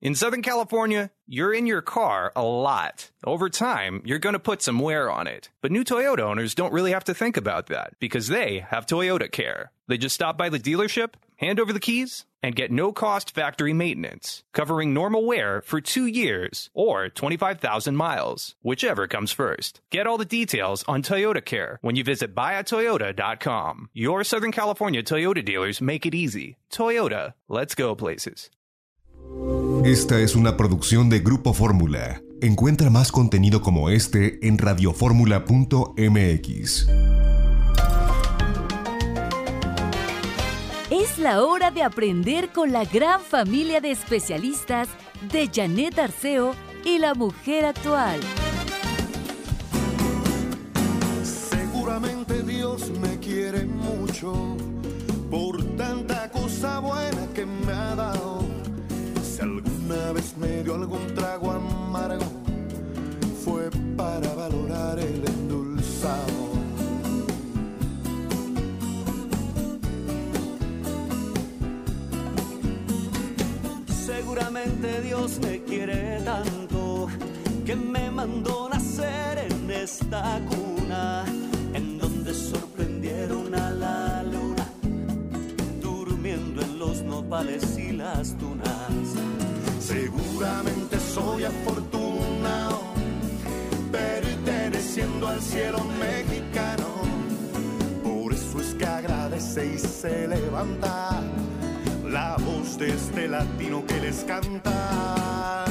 In Southern California, you're in your car a lot. Over time, you're going to put some wear on it. But new Toyota owners don't really have to think about that because they have Toyota Care. They just stop by the dealership, hand over the keys, and get no cost factory maintenance, covering normal wear for two years or 25,000 miles, whichever comes first. Get all the details on Toyota Care when you visit buyatoyota.com. Your Southern California Toyota dealers make it easy. Toyota, let's go places. Esta es una producción de Grupo Fórmula. Encuentra más contenido como este en radioformula.mx. Es la hora de aprender con la gran familia de especialistas de Janet Arceo y la mujer actual. Seguramente Dios me quiere mucho por tanta cosa buena que me ha dado. Si alguna vez me dio algún trago amargo, fue para valorar el endulzado. Seguramente Dios me quiere tanto que me mandó nacer en esta cuna en donde sorprendieron a la luna durmiendo en los nopales y las tunas. Seguramente soy afortunado, perteneciendo al cielo mexicano. Por eso es que agradece y se levanta la voz de este latino que les canta.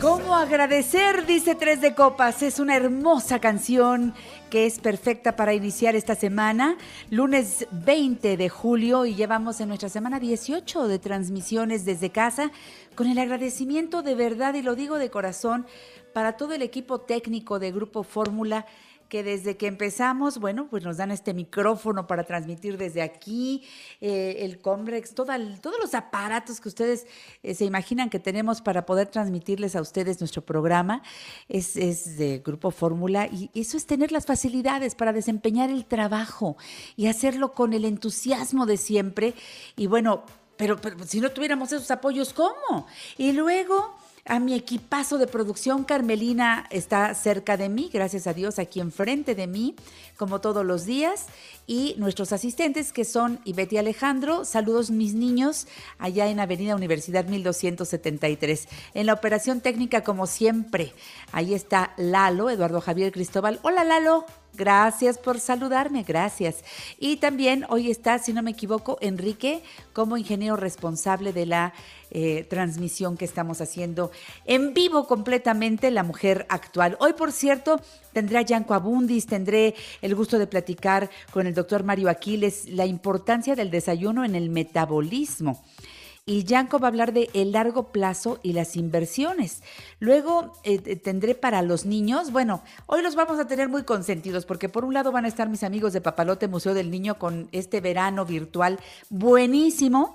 ¿Cómo agradecer? Dice Tres de Copas. Es una hermosa canción que es perfecta para iniciar esta semana. Lunes 20 de julio y llevamos en nuestra semana 18 de transmisiones desde casa con el agradecimiento de verdad y lo digo de corazón para todo el equipo técnico de Grupo Fórmula que desde que empezamos, bueno, pues nos dan este micrófono para transmitir desde aquí, eh, el Comrex, todos los aparatos que ustedes eh, se imaginan que tenemos para poder transmitirles a ustedes nuestro programa, es, es de Grupo Fórmula y eso es tener las facilidades para desempeñar el trabajo y hacerlo con el entusiasmo de siempre. Y bueno, pero, pero si no tuviéramos esos apoyos, ¿cómo? Y luego a mi equipazo de producción, Carmelina está cerca de mí, gracias a Dios, aquí enfrente de mí, como todos los días. Y nuestros asistentes, que son Ivette y Alejandro, saludos mis niños, allá en Avenida Universidad 1273. En la operación técnica, como siempre, ahí está Lalo, Eduardo Javier Cristóbal. Hola Lalo. Gracias por saludarme, gracias. Y también hoy está, si no me equivoco, Enrique como ingeniero responsable de la eh, transmisión que estamos haciendo en vivo completamente, La Mujer Actual. Hoy, por cierto, tendré a Yanko Abundis, tendré el gusto de platicar con el doctor Mario Aquiles la importancia del desayuno en el metabolismo. Y Yanko va a hablar de el largo plazo y las inversiones. Luego eh, eh, tendré para los niños, bueno, hoy los vamos a tener muy consentidos porque por un lado van a estar mis amigos de Papalote Museo del Niño con este verano virtual buenísimo.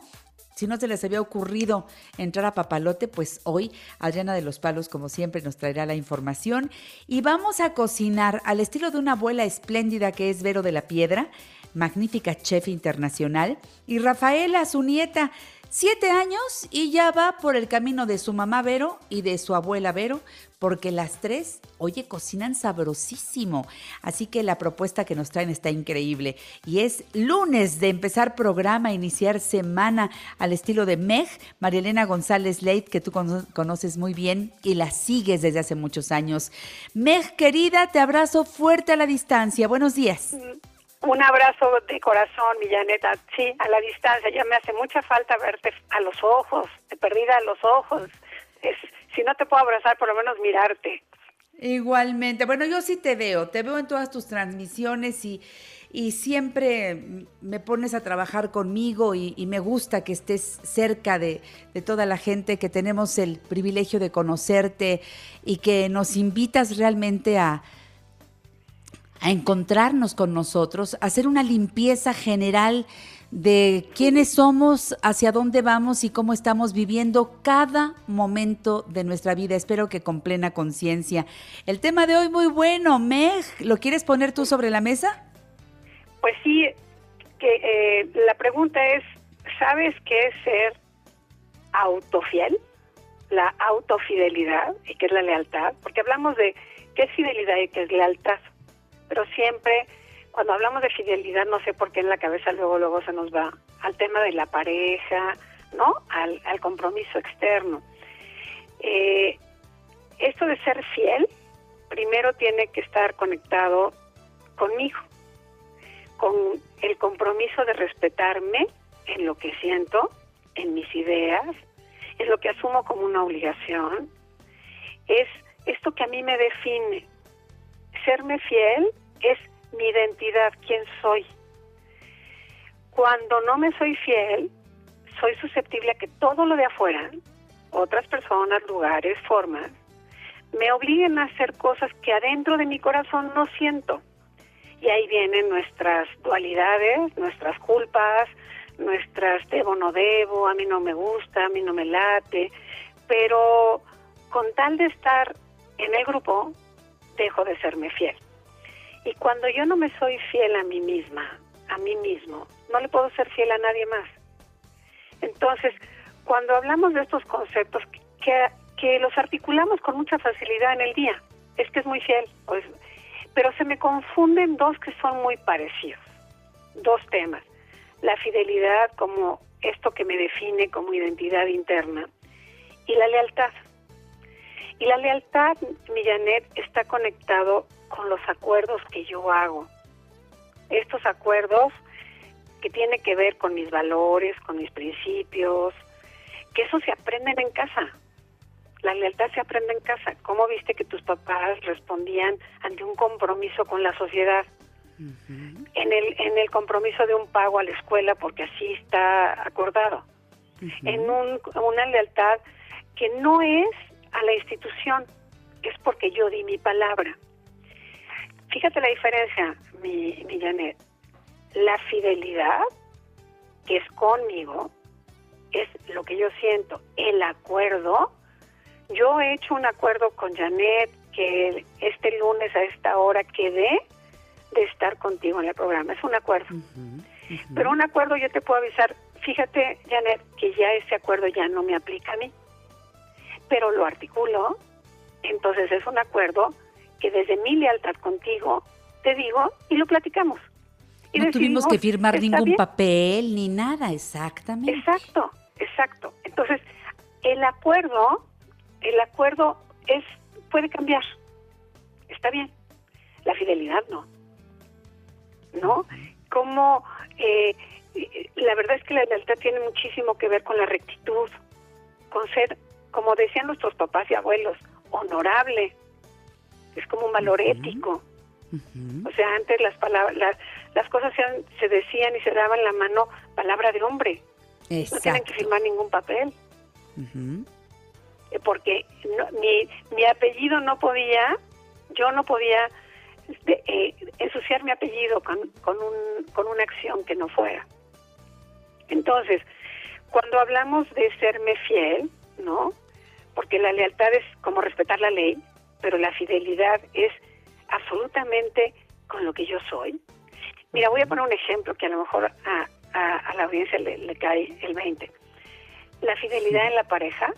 Si no se les había ocurrido entrar a Papalote, pues hoy Adriana de los Palos, como siempre, nos traerá la información. Y vamos a cocinar al estilo de una abuela espléndida que es Vero de la Piedra, magnífica chef internacional, y Rafaela, su nieta, siete años y ya va por el camino de su mamá Vero y de su abuela Vero, porque las tres, oye, cocinan sabrosísimo. Así que la propuesta que nos traen está increíble. Y es lunes de empezar programa, iniciar semana al estilo de Meg, María Elena González Leit, que tú cono- conoces muy bien y la sigues desde hace muchos años. Meg, querida, te abrazo fuerte a la distancia. Buenos días. Un abrazo de corazón, Millaneta. Sí, a la distancia. Ya me hace mucha falta verte a los ojos, de perdida a los ojos. Es, si no te puedo abrazar, por lo menos mirarte. Igualmente. Bueno, yo sí te veo, te veo en todas tus transmisiones y, y siempre me pones a trabajar conmigo y, y me gusta que estés cerca de, de toda la gente, que tenemos el privilegio de conocerte y que nos invitas realmente a, a encontrarnos con nosotros, hacer una limpieza general de quiénes somos, hacia dónde vamos y cómo estamos viviendo cada momento de nuestra vida. Espero que con plena conciencia. El tema de hoy muy bueno, Meg, ¿lo quieres poner tú sobre la mesa? Pues sí, que eh, la pregunta es, ¿sabes qué es ser autofiel, la autofidelidad y qué es la lealtad, porque hablamos de qué es fidelidad y qué es lealtad, pero siempre cuando hablamos de fidelidad no sé por qué en la cabeza luego luego se nos va al tema de la pareja, ¿no? Al, compromiso externo. Eh, esto de ser fiel, primero tiene que estar conectado conmigo, con el compromiso de respetarme en lo que siento, en mis ideas, en lo que asumo como una obligación. Es esto que a mí me define. Serme fiel es mi identidad, quién soy. Cuando no me soy fiel, soy susceptible a que todo lo de afuera, otras personas, lugares, formas, me obliguen a hacer cosas que adentro de mi corazón no siento. Y ahí vienen nuestras dualidades, nuestras culpas, nuestras debo, no debo, a mí no me gusta, a mí no me late, pero con tal de estar en el grupo, dejo de serme fiel. Y cuando yo no me soy fiel a mí misma, a mí mismo, no le puedo ser fiel a nadie más. Entonces, cuando hablamos de estos conceptos que, que los articulamos con mucha facilidad en el día, es que es muy fiel, pues, pero se me confunden dos que son muy parecidos, dos temas. La fidelidad como esto que me define como identidad interna y la lealtad. Y la lealtad, Millanet, está conectado con los acuerdos que yo hago. Estos acuerdos que tienen que ver con mis valores, con mis principios, que eso se aprenden en casa. La lealtad se aprende en casa. ¿Cómo viste que tus papás respondían ante un compromiso con la sociedad? en, el, en el compromiso de un pago a la escuela porque así está acordado. En un, una lealtad que no es a la institución, es porque yo di mi palabra. Fíjate la diferencia, mi, mi Janet. La fidelidad, que es conmigo, es lo que yo siento. El acuerdo, yo he hecho un acuerdo con Janet que este lunes a esta hora quedé de estar contigo en el programa. Es un acuerdo. Pero un acuerdo yo te puedo avisar, fíjate, Janet, que ya ese acuerdo ya no me aplica a mí. Pero lo articulo, entonces es un acuerdo que desde mi lealtad contigo te digo y lo platicamos. Y no tuvimos que firmar ningún papel ni nada, exactamente. Exacto, exacto. Entonces, el acuerdo, el acuerdo es puede cambiar. Está bien. La fidelidad no. ¿No? Como eh, la verdad es que la lealtad tiene muchísimo que ver con la rectitud, con ser, como decían nuestros papás y abuelos, honorable, es como un valor ético. O sea, antes las palabras, las, las cosas se, se, decían y se daban la mano palabra de hombre. No tienen que firmar ningún papel. Eh, porque mi, mi apellido no podía, yo no podía este, eh, ensuciar mi apellido con, con, un, con una acción que no fuera. Entonces, cuando hablamos de serme fiel, ¿no? Porque la lealtad es como respetar la ley, pero la fidelidad es absolutamente con lo que yo soy. Mira, voy a poner un ejemplo que a lo mejor a, a, la audiencia le, cae el 20. La fidelidad en la pareja.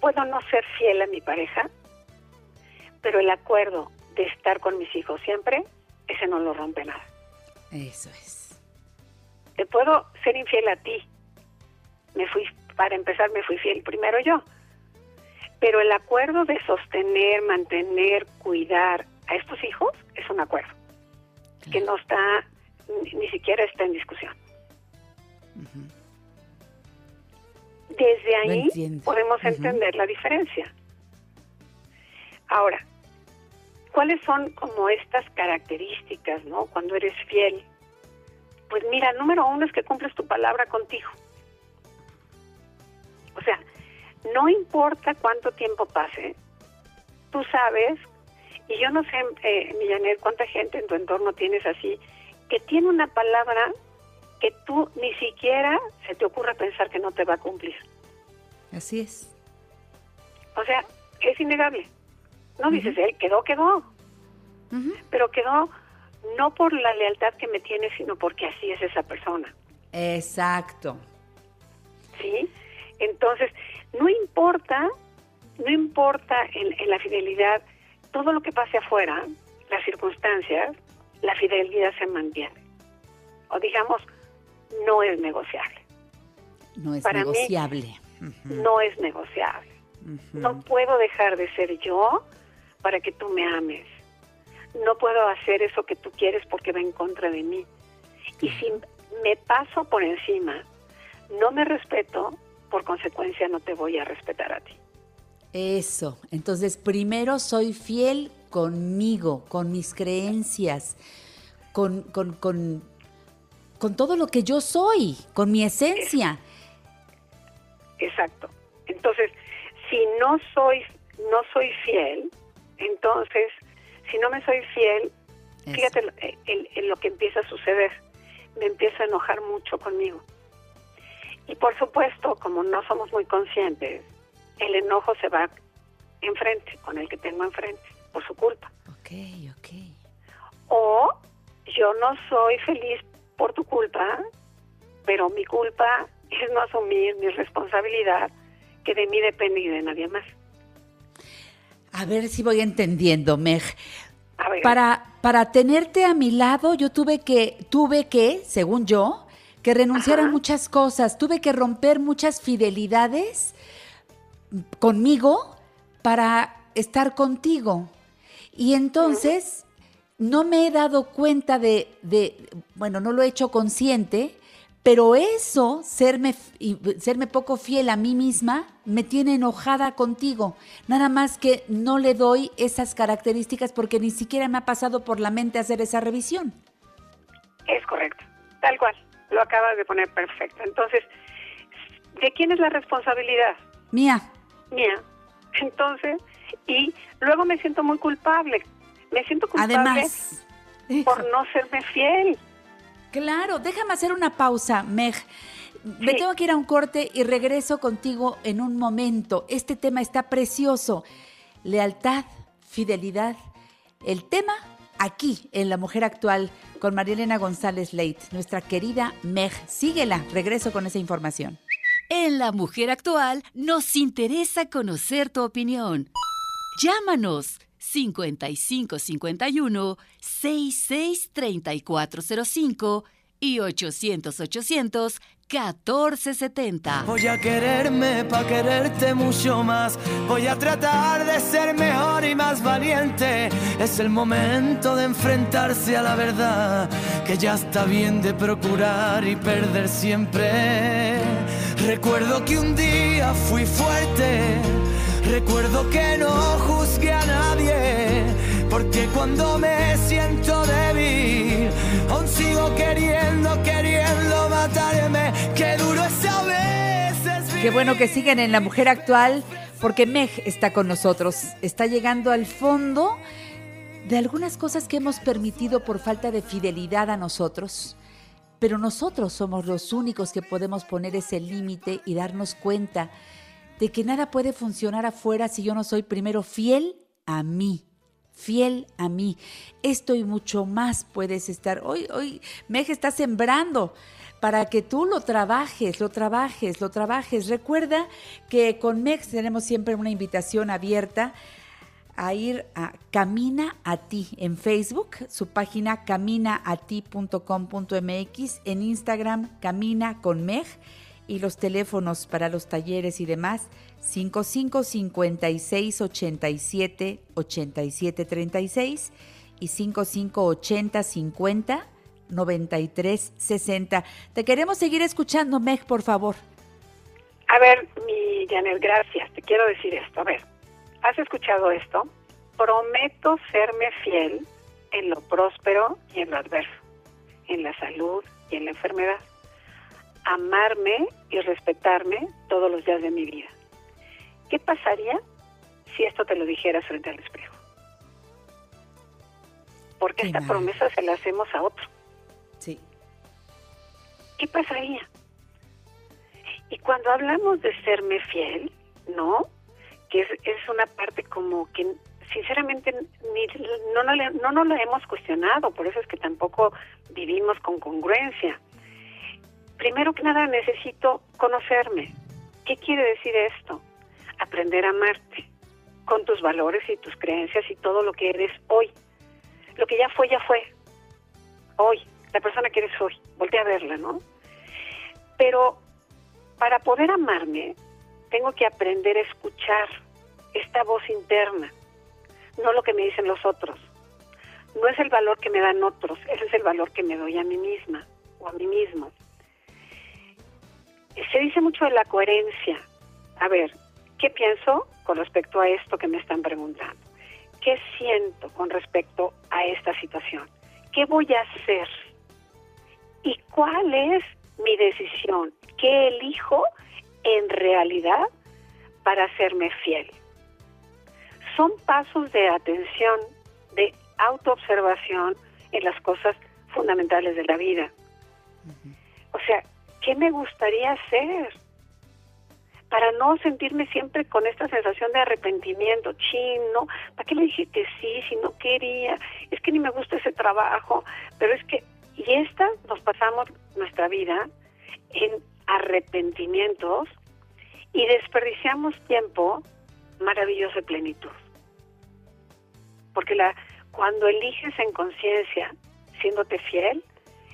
Puedo no ser fiel a mi pareja, pero el acuerdo de estar con mis hijos siempre, ese no lo rompe nada. Eso es. Te puedo ser infiel a ti. Me fui, para empezar, me fui fiel primero yo pero el acuerdo de sostener, mantener, cuidar a estos hijos es un acuerdo que no está, ni, siquiera está en discusión. Desde ahí podemos entender la diferencia. Ahora, ¿cuáles son como estas características, no? Cuando eres fiel. Pues mira, número uno es que cumples tu palabra contigo. No importa cuánto tiempo pase, tú sabes, y yo no sé, eh, Millaner, cuánta gente en tu entorno tienes así, que tiene una palabra que tú ni siquiera se te ocurra pensar que no te va a cumplir. Así es. O sea, es innegable. No dices, él quedó, quedó. Pero quedó no por la lealtad que me tiene, sino porque así es esa persona. Exacto. ¿Sí? Entonces, no importa, no importa en, en la fidelidad todo lo que pase afuera, las circunstancias, la fidelidad se mantiene. O digamos, no es negociable. No es Para mí, negociable. No es negociable. No puedo dejar de ser yo para que tú me ames. No puedo hacer eso que tú quieres porque va en contra de mí. Y si me paso por encima, no me respeto, por consecuencia no te voy a respetar a ti. Eso. Entonces, primero soy fiel conmigo, con mis creencias, con, con, con, con todo lo que yo soy, con mi esencia. Exacto. Entonces, si no soy, no soy fiel, entonces, si no me soy fiel, Eso. fíjate en, en lo que empieza a suceder. Me empiezo a enojar mucho conmigo. Y por supuesto, como no somos muy conscientes, el enojo se va enfrente, con el que tengo enfrente, por su culpa. Ok, ok. O yo no soy feliz por tu culpa, pero mi culpa es no asumir mi responsabilidad, que de mí depende y de nadie más. A ver si voy entendiendo, Meg. Para, para tenerte a mi lado, yo tuve que, tuve que, según yo, que renunciar a muchas cosas. Tuve que romper muchas fidelidades conmigo para estar contigo. Y entonces no me he dado cuenta de, de- bueno, no lo he hecho consciente, pero eso, serme, serme poco fiel a mí misma, me tiene enojada contigo. Nada más que no le doy esas características porque ni siquiera me ha pasado por la mente hacer esa revisión. es correcto, tal cual, lo acabas de poner perfecto. Entonces, ¿de quién es la responsabilidad? Mía, Mía. Entonces, y luego me siento muy culpable. Me siento culpable además... por no serme fiel. Claro, déjame hacer una pausa, Meg. Me Sí. tengo que ir a un corte y regreso contigo en un momento. Este tema está precioso. Lealtad, fidelidad. El tema aquí en La Mujer Actual con Marielena González Leit, nuestra querida Meg. Síguela, regreso con esa información. En La Mujer Actual nos interesa conocer tu opinión. Llámanos 5551 663405 y 800 800 1470. Voy a quererme pa' quererte mucho más. Voy a tratar de ser mejor y más valiente. Es el momento de enfrentarse a la verdad. Que ya está bien de procurar y perder siempre. Recuerdo que un día fui fuerte. Recuerdo que no juzgué a nadie. Porque cuando me siento débil, aún queriendo, queriendo matarme. Qué duro es a veces. Qué bueno que siguen en La Mujer Actual porque Meg está con nosotros. Está llegando al fondo de algunas cosas que hemos permitido por falta de fidelidad a nosotros. Pero nosotros somos los únicos que podemos poner ese límite y darnos cuenta de que nada puede funcionar afuera si yo no soy primero fiel a mí. Fiel a mí. Esto y mucho más puedes estar. Hoy, hoy, Meg está sembrando para que tú lo trabajes, lo trabajes, lo trabajes. Recuerda que con Mex tenemos siempre una invitación abierta a ir a Camina a ti en Facebook, su página caminaati.com.mx, en Instagram Camina con Meg y los teléfonos para los talleres y demás 55 56 87 87 36 y 55 80 50 93 60. Te queremos seguir escuchando, Meg, por favor. A ver, mi Janet, gracias. Te quiero decir esto. A ver, ¿has escuchado esto? Prometo serme fiel en lo próspero y en lo adverso, en la salud y en la enfermedad. Amarme y respetarme todos los días de mi vida. ¿Qué pasaría si esto te lo dijeras frente al espejo? Porque Qué esta mal. promesa se la hacemos a otro. Sí. ¿qué pasaría? Y cuando hablamos de serme fiel, ¿no? Que es, es una parte como que sinceramente ni, no, no, no nos la hemos cuestionado, por eso es que tampoco vivimos con congruencia. Primero que nada necesito conocerme. ¿Qué quiere decir esto? Aprender a amarte con tus valores y tus creencias y todo lo que eres hoy. Lo que ya fue, ya fue. Hoy, la persona que eres hoy. Voltea a verla, ¿no? Pero para poder amarme, tengo que aprender a escuchar esta voz interna, no lo que me dicen los otros. No es el valor que me dan otros, ese es el valor que me doy a mí misma o a mí mismo. Se dice mucho de la coherencia. A ver, ¿qué pienso con respecto a esto que me están preguntando? ¿Qué siento con respecto a esta situación? ¿Qué voy a hacer? ¿Y cuál es mi decisión? ¿Qué elijo en realidad para hacerme fiel? Son pasos de atención, de autoobservación en las cosas fundamentales de la vida. O sea, ¿qué me gustaría hacer? Para no sentirme siempre con esta sensación de arrepentimiento, chino, ¿para qué le dije que sí si no quería? Es que ni me gusta ese trabajo, pero es que, y esta nos pasamos nuestra vida en arrepentimientos y desperdiciamos tiempo maravilloso de plenitud. Porque la, cuando eliges en conciencia, siéndote fiel,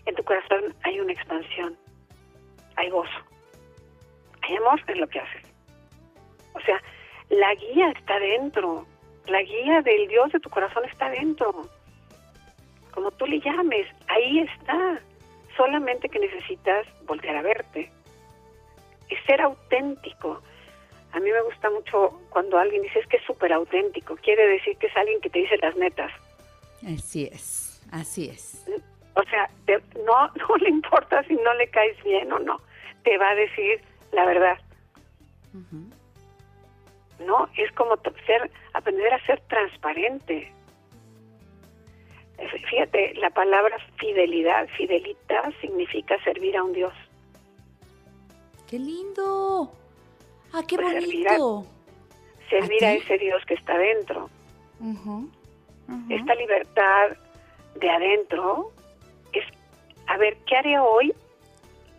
en tu corazón hay una expansión, hay gozo, hay amor en lo que haces. O sea, la guía está dentro, la guía del Dios de tu corazón está dentro. Como tú le llames, ahí está. Solamente que necesitas volver a verte. Es ser auténtico. A mí me gusta mucho cuando alguien dice es que es súper auténtico. Quiere decir que es alguien que te dice las netas. Así es, así es. O sea, no, no le importa si no le caes bien o no. Te va a decir la verdad. ¿No? Es como ser, aprender a ser transparente. Fíjate, la palabra fidelidad, fidelita, significa servir a un Dios. ¡Qué lindo! ¡Ah, qué pues bonito! Servir, a, ese Dios que está dentro. Esta libertad de adentro es, a ver, ¿qué haré hoy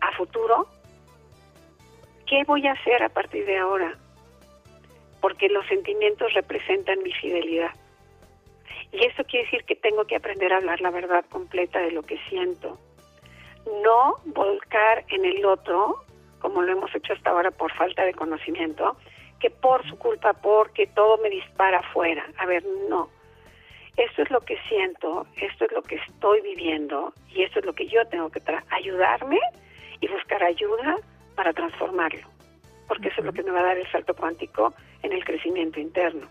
a futuro? ¿Qué voy a hacer a partir de ahora? Porque los sentimientos representan mi fidelidad. Y eso quiere decir que tengo que aprender a hablar la verdad completa de lo que siento. No volcar en el otro, como lo hemos hecho hasta ahora por falta de conocimiento, que por su culpa, porque todo me dispara afuera. A ver, no. Esto es lo que siento, esto es lo que estoy viviendo y esto es lo que yo tengo que ayudarme y buscar ayuda para transformarlo, porque eso es lo que me va a dar el salto cuántico en el crecimiento interno.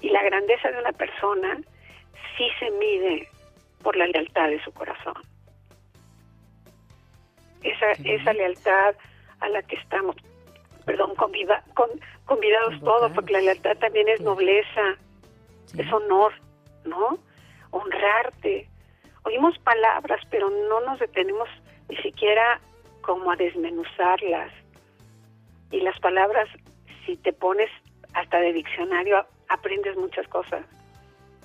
Y la grandeza de una persona sí se mide por la lealtad de su corazón. Esa, esa lealtad a la que estamos, perdón, convida, con, convidados todos, porque la lealtad también es nobleza, es honor, ¿no? Honrarte. Oímos palabras, pero no nos detenemos ni siquiera como a desmenuzarlas. Y las palabras, si te pones hasta de diccionario, aprendes muchas cosas.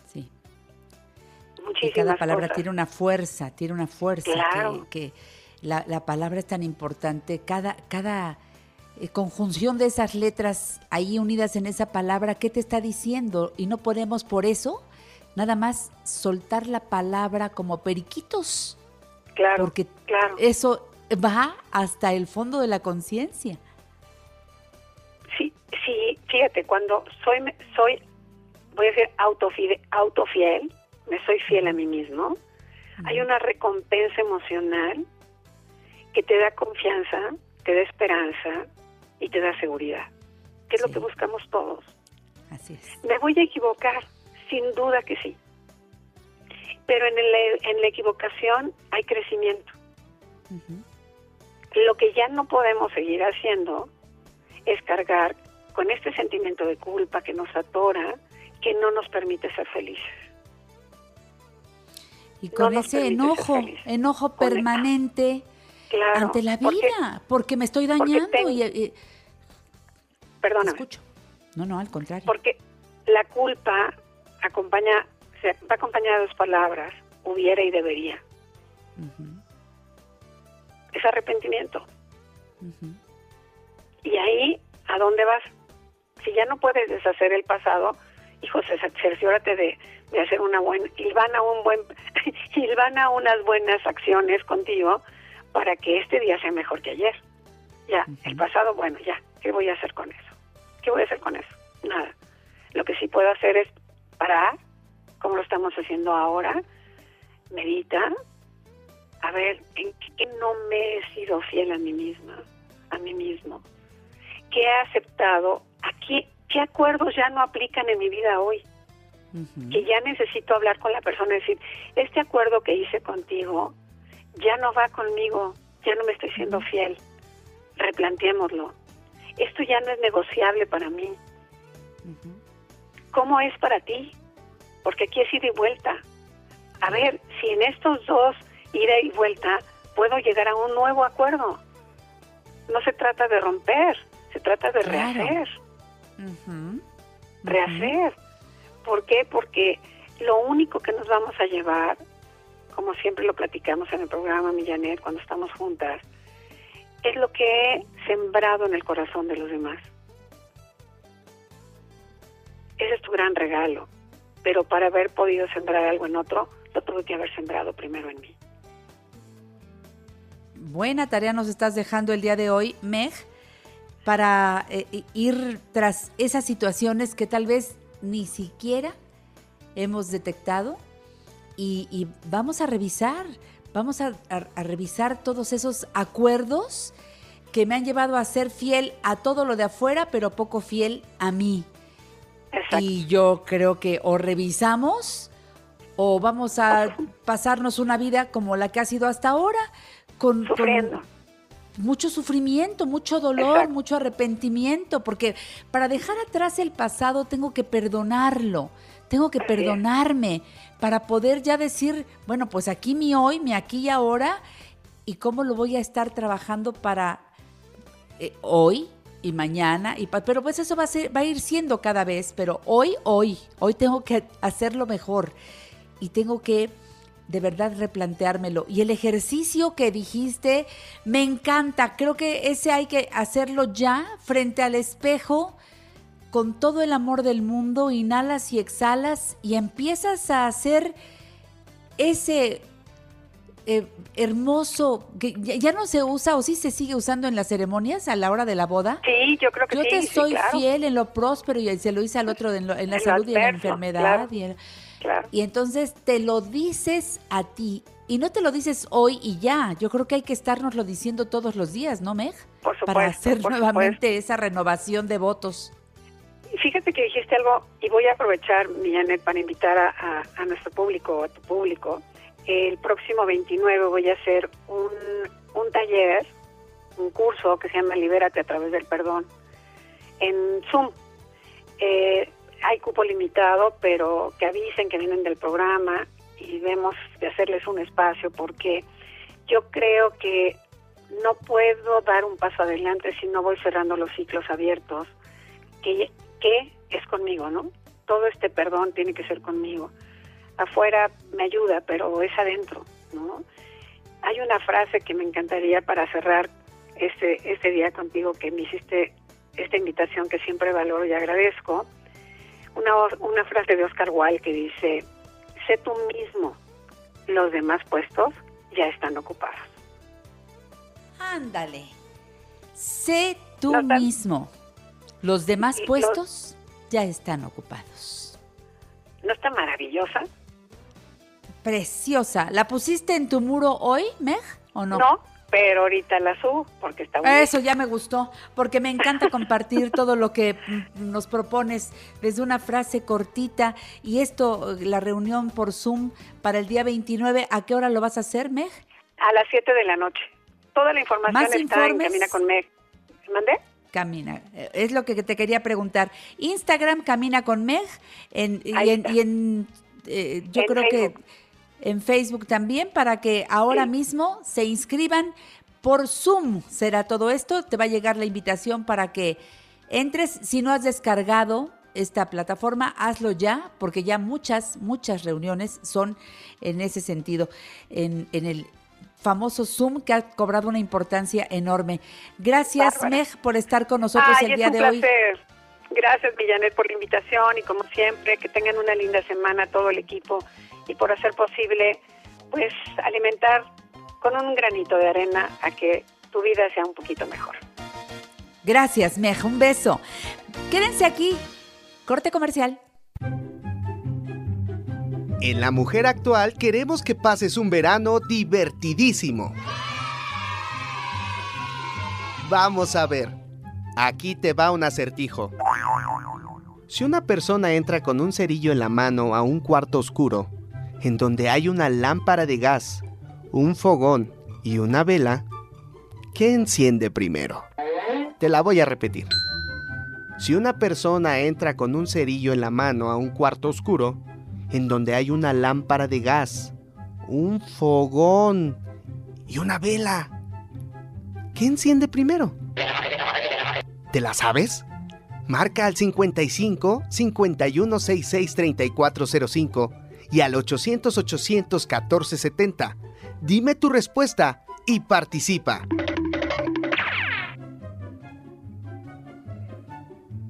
Sí. Muchísimas y cada palabra tiene una fuerza, tiene una fuerza que, la, la, palabra es tan importante. Cada, cada conjunción de esas letras ahí unidas en esa palabra, ¿qué te está diciendo? Y no podemos por eso nada más soltar la palabra como periquitos. Claro. Porque claro. eso va hasta el fondo de la conciencia. Sí, fíjate, cuando soy, soy voy a decir autofiel, me soy fiel a mí mismo, hay una recompensa emocional que te da confianza, te da esperanza y te da seguridad, que es lo que buscamos todos. Así es. Me voy a equivocar, sin duda que sí. Pero en, el, en la equivocación hay crecimiento. Lo que ya no podemos seguir haciendo es cargar con este sentimiento de culpa que nos atora, que no nos permite ser felices. Y con ese enojo, enojo permanente ante la vida, porque, me estoy dañando y, Perdóname. Escucho. No, no, al contrario. Porque la culpa acompaña, se va acompañada de dos palabras, hubiera y debería. Es arrepentimiento. Y ahí, ¿a dónde vas? Si ya no puedes deshacer el pasado, hijo, cerciórate de, de hacer una buena, a un buen, a unas buenas acciones contigo para que este día sea mejor que ayer. Ya, el pasado, bueno, ya, ¿qué voy a hacer con eso? ¿Qué voy a hacer con eso? Nada. Lo que sí puedo hacer es parar, como lo estamos haciendo ahora, medita, a ver, ¿en qué no me he sido fiel a mí misma, a mí mismo? ¿Qué he aceptado? Aquí, ¿Qué acuerdos ya no aplican en mi vida hoy? Que ya necesito hablar con la persona y decir, este acuerdo que hice contigo ya no va conmigo, ya no me estoy siendo fiel. Replanteémoslo. Esto ya no es negociable para mí. ¿Cómo es para ti? Porque aquí es ida y vuelta. A ver, si en estos dos ida y vuelta puedo llegar a un nuevo acuerdo. No se trata de romper, se trata de rehacer. Rehacer. ¿Por qué? Porque lo único que nos vamos a llevar, como siempre lo platicamos en el programa Millanet cuando estamos juntas, es lo que he sembrado en el corazón de los demás. Ese es tu gran regalo. Pero para haber podido sembrar algo en otro, lo tuve que haber sembrado primero en mí. Buena tarea nos estás dejando el día de hoy, Meg, para eh, ir tras esas situaciones que tal vez ni siquiera hemos detectado y, vamos a revisar, vamos a, revisar todos esos acuerdos que me han llevado a ser fiel a todo lo de afuera, pero poco fiel a mí. Y yo creo que o revisamos o vamos a pasarnos una vida como la que ha sido hasta ahora, con, mucho sufrimiento, mucho dolor, mucho arrepentimiento, porque para dejar atrás el pasado tengo que perdonarlo, tengo que perdonarme para poder ya decir, bueno, pues aquí mi hoy, mi aquí y ahora, y cómo lo voy a estar trabajando para eh, hoy y mañana, y pero pues eso va a, ser, va a ir siendo cada vez, pero hoy, hoy, hoy tengo que hacerlo mejor y tengo que de verdad replanteármelo. Y el ejercicio que dijiste me encanta. Creo que ese hay que hacerlo ya frente al espejo con todo el amor del mundo. Inhalas y exhalas y empiezas a hacer ese eh, hermoso que ya, no se usa o sí se sigue usando en las ceremonias a la hora de la boda. Sí, yo creo que yo sí. Yo te soy fiel en lo próspero y se lo hice al otro en, la salud y en la enfermedad. Y entonces te lo dices a ti y no te lo dices hoy y ya. Yo creo que hay que lo diciendo todos los días, ¿no, Meg? Por supuesto, Para hacer nuevamente esa renovación de votos. Fíjate que dijiste algo y voy a aprovechar, Millanet, para invitar a, nuestro público, a tu público. El próximo 29 voy a hacer un, un taller, un curso que se llama Libérate a través del perdón en Zoom. Eh, hay cupo limitado, pero que avisen que vienen del programa y vemos de hacerles un espacio porque yo creo que no puedo dar un paso adelante si no voy cerrando los ciclos abiertos, que, que es conmigo, ¿no? Todo este perdón tiene que ser conmigo. Afuera me ayuda, pero es adentro, ¿no? Hay una frase que me encantaría para cerrar este, este día contigo que me hiciste esta invitación que siempre valoro y agradezco una, una frase de Oscar Wilde que dice, sé tú mismo, los demás puestos ya están ocupados. Ándale, sé tú mismo, los demás puestos ya están ocupados. ¿No está maravillosa? Preciosa. ¿La pusiste en tu muro hoy, Meg, o no? No, pero ahorita la subo porque está bueno. Eso ya me gustó, porque me encanta compartir todo lo que nos propones desde una frase cortita. Y esto, la reunión por Zoom para el día 29, ¿a qué hora lo vas a hacer, Meg? A las 7 de la noche. Toda la información está en Camina con Meg. ¿Mandé? Camina, es lo que te quería preguntar. Instagram Camina con Meg en, y, en, eh, yo creo que en Facebook también para que ahora mismo se inscriban por Zoom. Será todo esto. Te va a llegar la invitación para que entres. Si no has descargado esta plataforma, hazlo ya, porque ya muchas, muchas reuniones son en ese sentido, en, en el famoso Zoom que ha cobrado una importancia enorme. Gracias, Bárbara. Meg, por estar con nosotros Ay, el es día un de hoy. Gracias, Millanet, por la invitación y como siempre, que tengan una linda semana todo el equipo y por hacer posible, pues, alimentar con un granito de arena a que tu vida sea un poquito mejor. Gracias, Meg. Un beso. Quédense aquí. Corte comercial. En La Mujer Actual queremos que pases un verano divertidísimo. Vamos a ver. Aquí te va un acertijo. Si una persona entra con un cerillo en la mano a un cuarto oscuro, en donde hay una lámpara de gas, un fogón y una vela, ¿qué enciende primero? Te la voy a repetir. Si una persona entra con un cerillo en la mano a un cuarto oscuro, en donde hay una lámpara de gas, un fogón y una vela, ¿qué enciende primero? ¿Te la sabes? Marca al 55 5166 3405 y al 800 800 1470. Dime tu respuesta y participa.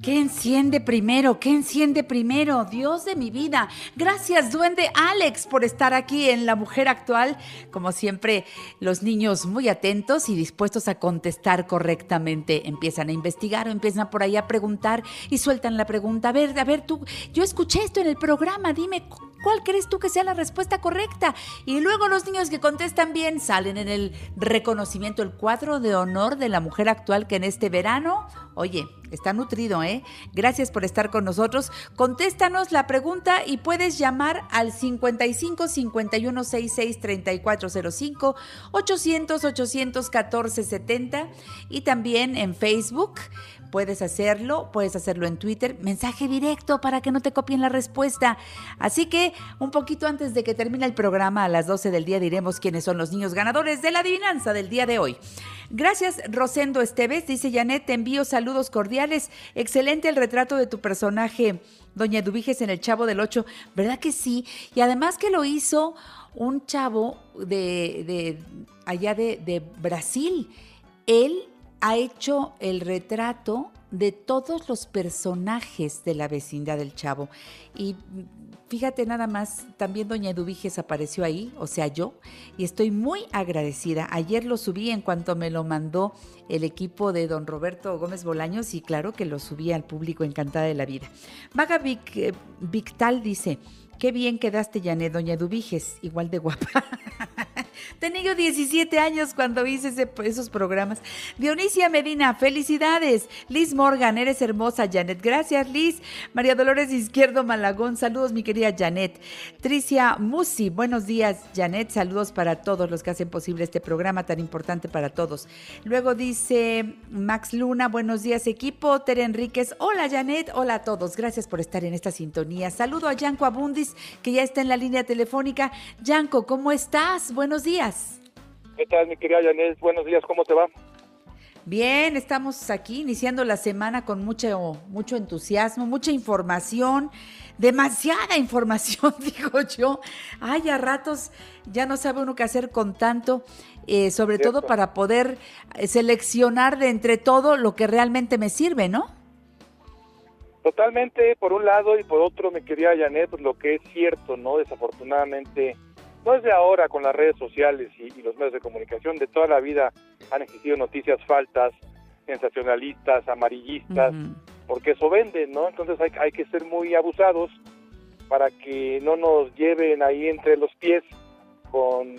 ¿Qué enciende primero? ¿Qué enciende primero? Dios de mi vida. Gracias, duende Alex, por estar aquí en La Mujer Actual. Como siempre, los niños muy atentos y dispuestos a contestar correctamente. Empiezan a investigar o empiezan por ahí a preguntar y sueltan la pregunta. A ver, a ver, tú, yo escuché esto en el programa, dime, ¿cuál crees tú que sea la respuesta correcta? Y luego los niños que contestan bien salen en el reconocimiento, el cuadro de honor de la mujer actual que en este verano, oye, está nutrido, ¿eh? Gracias por estar con nosotros. Contéstanos la pregunta y puedes llamar al 55 51 66 3405 800 814 70 y también en Facebook. Puedes hacerlo, puedes hacerlo en Twitter, mensaje directo para que no te copien la respuesta. Así que un poquito antes de que termine el programa, a las 12 del día diremos quiénes son los niños ganadores de la adivinanza del día de hoy. Gracias, Rosendo Esteves. Dice Janet, te envío saludos cordiales. Excelente el retrato de tu personaje, Doña Dubiges, en El Chavo del Ocho. ¿Verdad que sí? Y además que lo hizo un chavo de, de allá de, de Brasil. Él ha hecho el retrato de todos los personajes de la vecindad del Chavo. Y fíjate nada más, también doña Eduviges apareció ahí, o sea, yo, y estoy muy agradecida. Ayer lo subí en cuanto me lo mandó el equipo de don Roberto Gómez Bolaños y claro que lo subí al público encantada de la vida. Vaga Vic, eh, Victal dice, qué bien quedaste, Janet, doña Eduviges, igual de guapa. Tenía 17 años cuando hice esos programas. Dionisia Medina, felicidades. Liz Morgan, eres hermosa, Janet. Gracias, Liz. María Dolores Izquierdo Malagón, saludos, mi querida Janet. Tricia Musi, buenos días, Janet. Saludos para todos los que hacen posible este programa tan importante para todos. Luego dice Max Luna, buenos días, equipo. Tere Enríquez, hola, Janet. Hola a todos. Gracias por estar en esta sintonía. Saludo a Yanko Abundis, que ya está en la línea telefónica. Yanko, ¿cómo estás? Buenos días. ¿Qué tal, mi querida Janet? Buenos días, ¿cómo te va? Bien, estamos aquí iniciando la semana con mucho, mucho entusiasmo, mucha información, demasiada información, digo yo. Ay, a ratos ya no sabe uno qué hacer con tanto, eh, sobre todo para poder eh, seleccionar de entre todo lo que realmente me sirve, ¿no? Totalmente, por un lado, y por otro, mi querida Janet, pues, lo que es cierto, ¿no? Desafortunadamente, no es de ahora con las redes sociales y, y los medios de comunicación, de toda la vida han existido noticias faltas, sensacionalistas, amarillistas, porque eso vende, ¿no? Entonces hay, hay que ser muy abusados para que no nos lleven ahí entre los pies con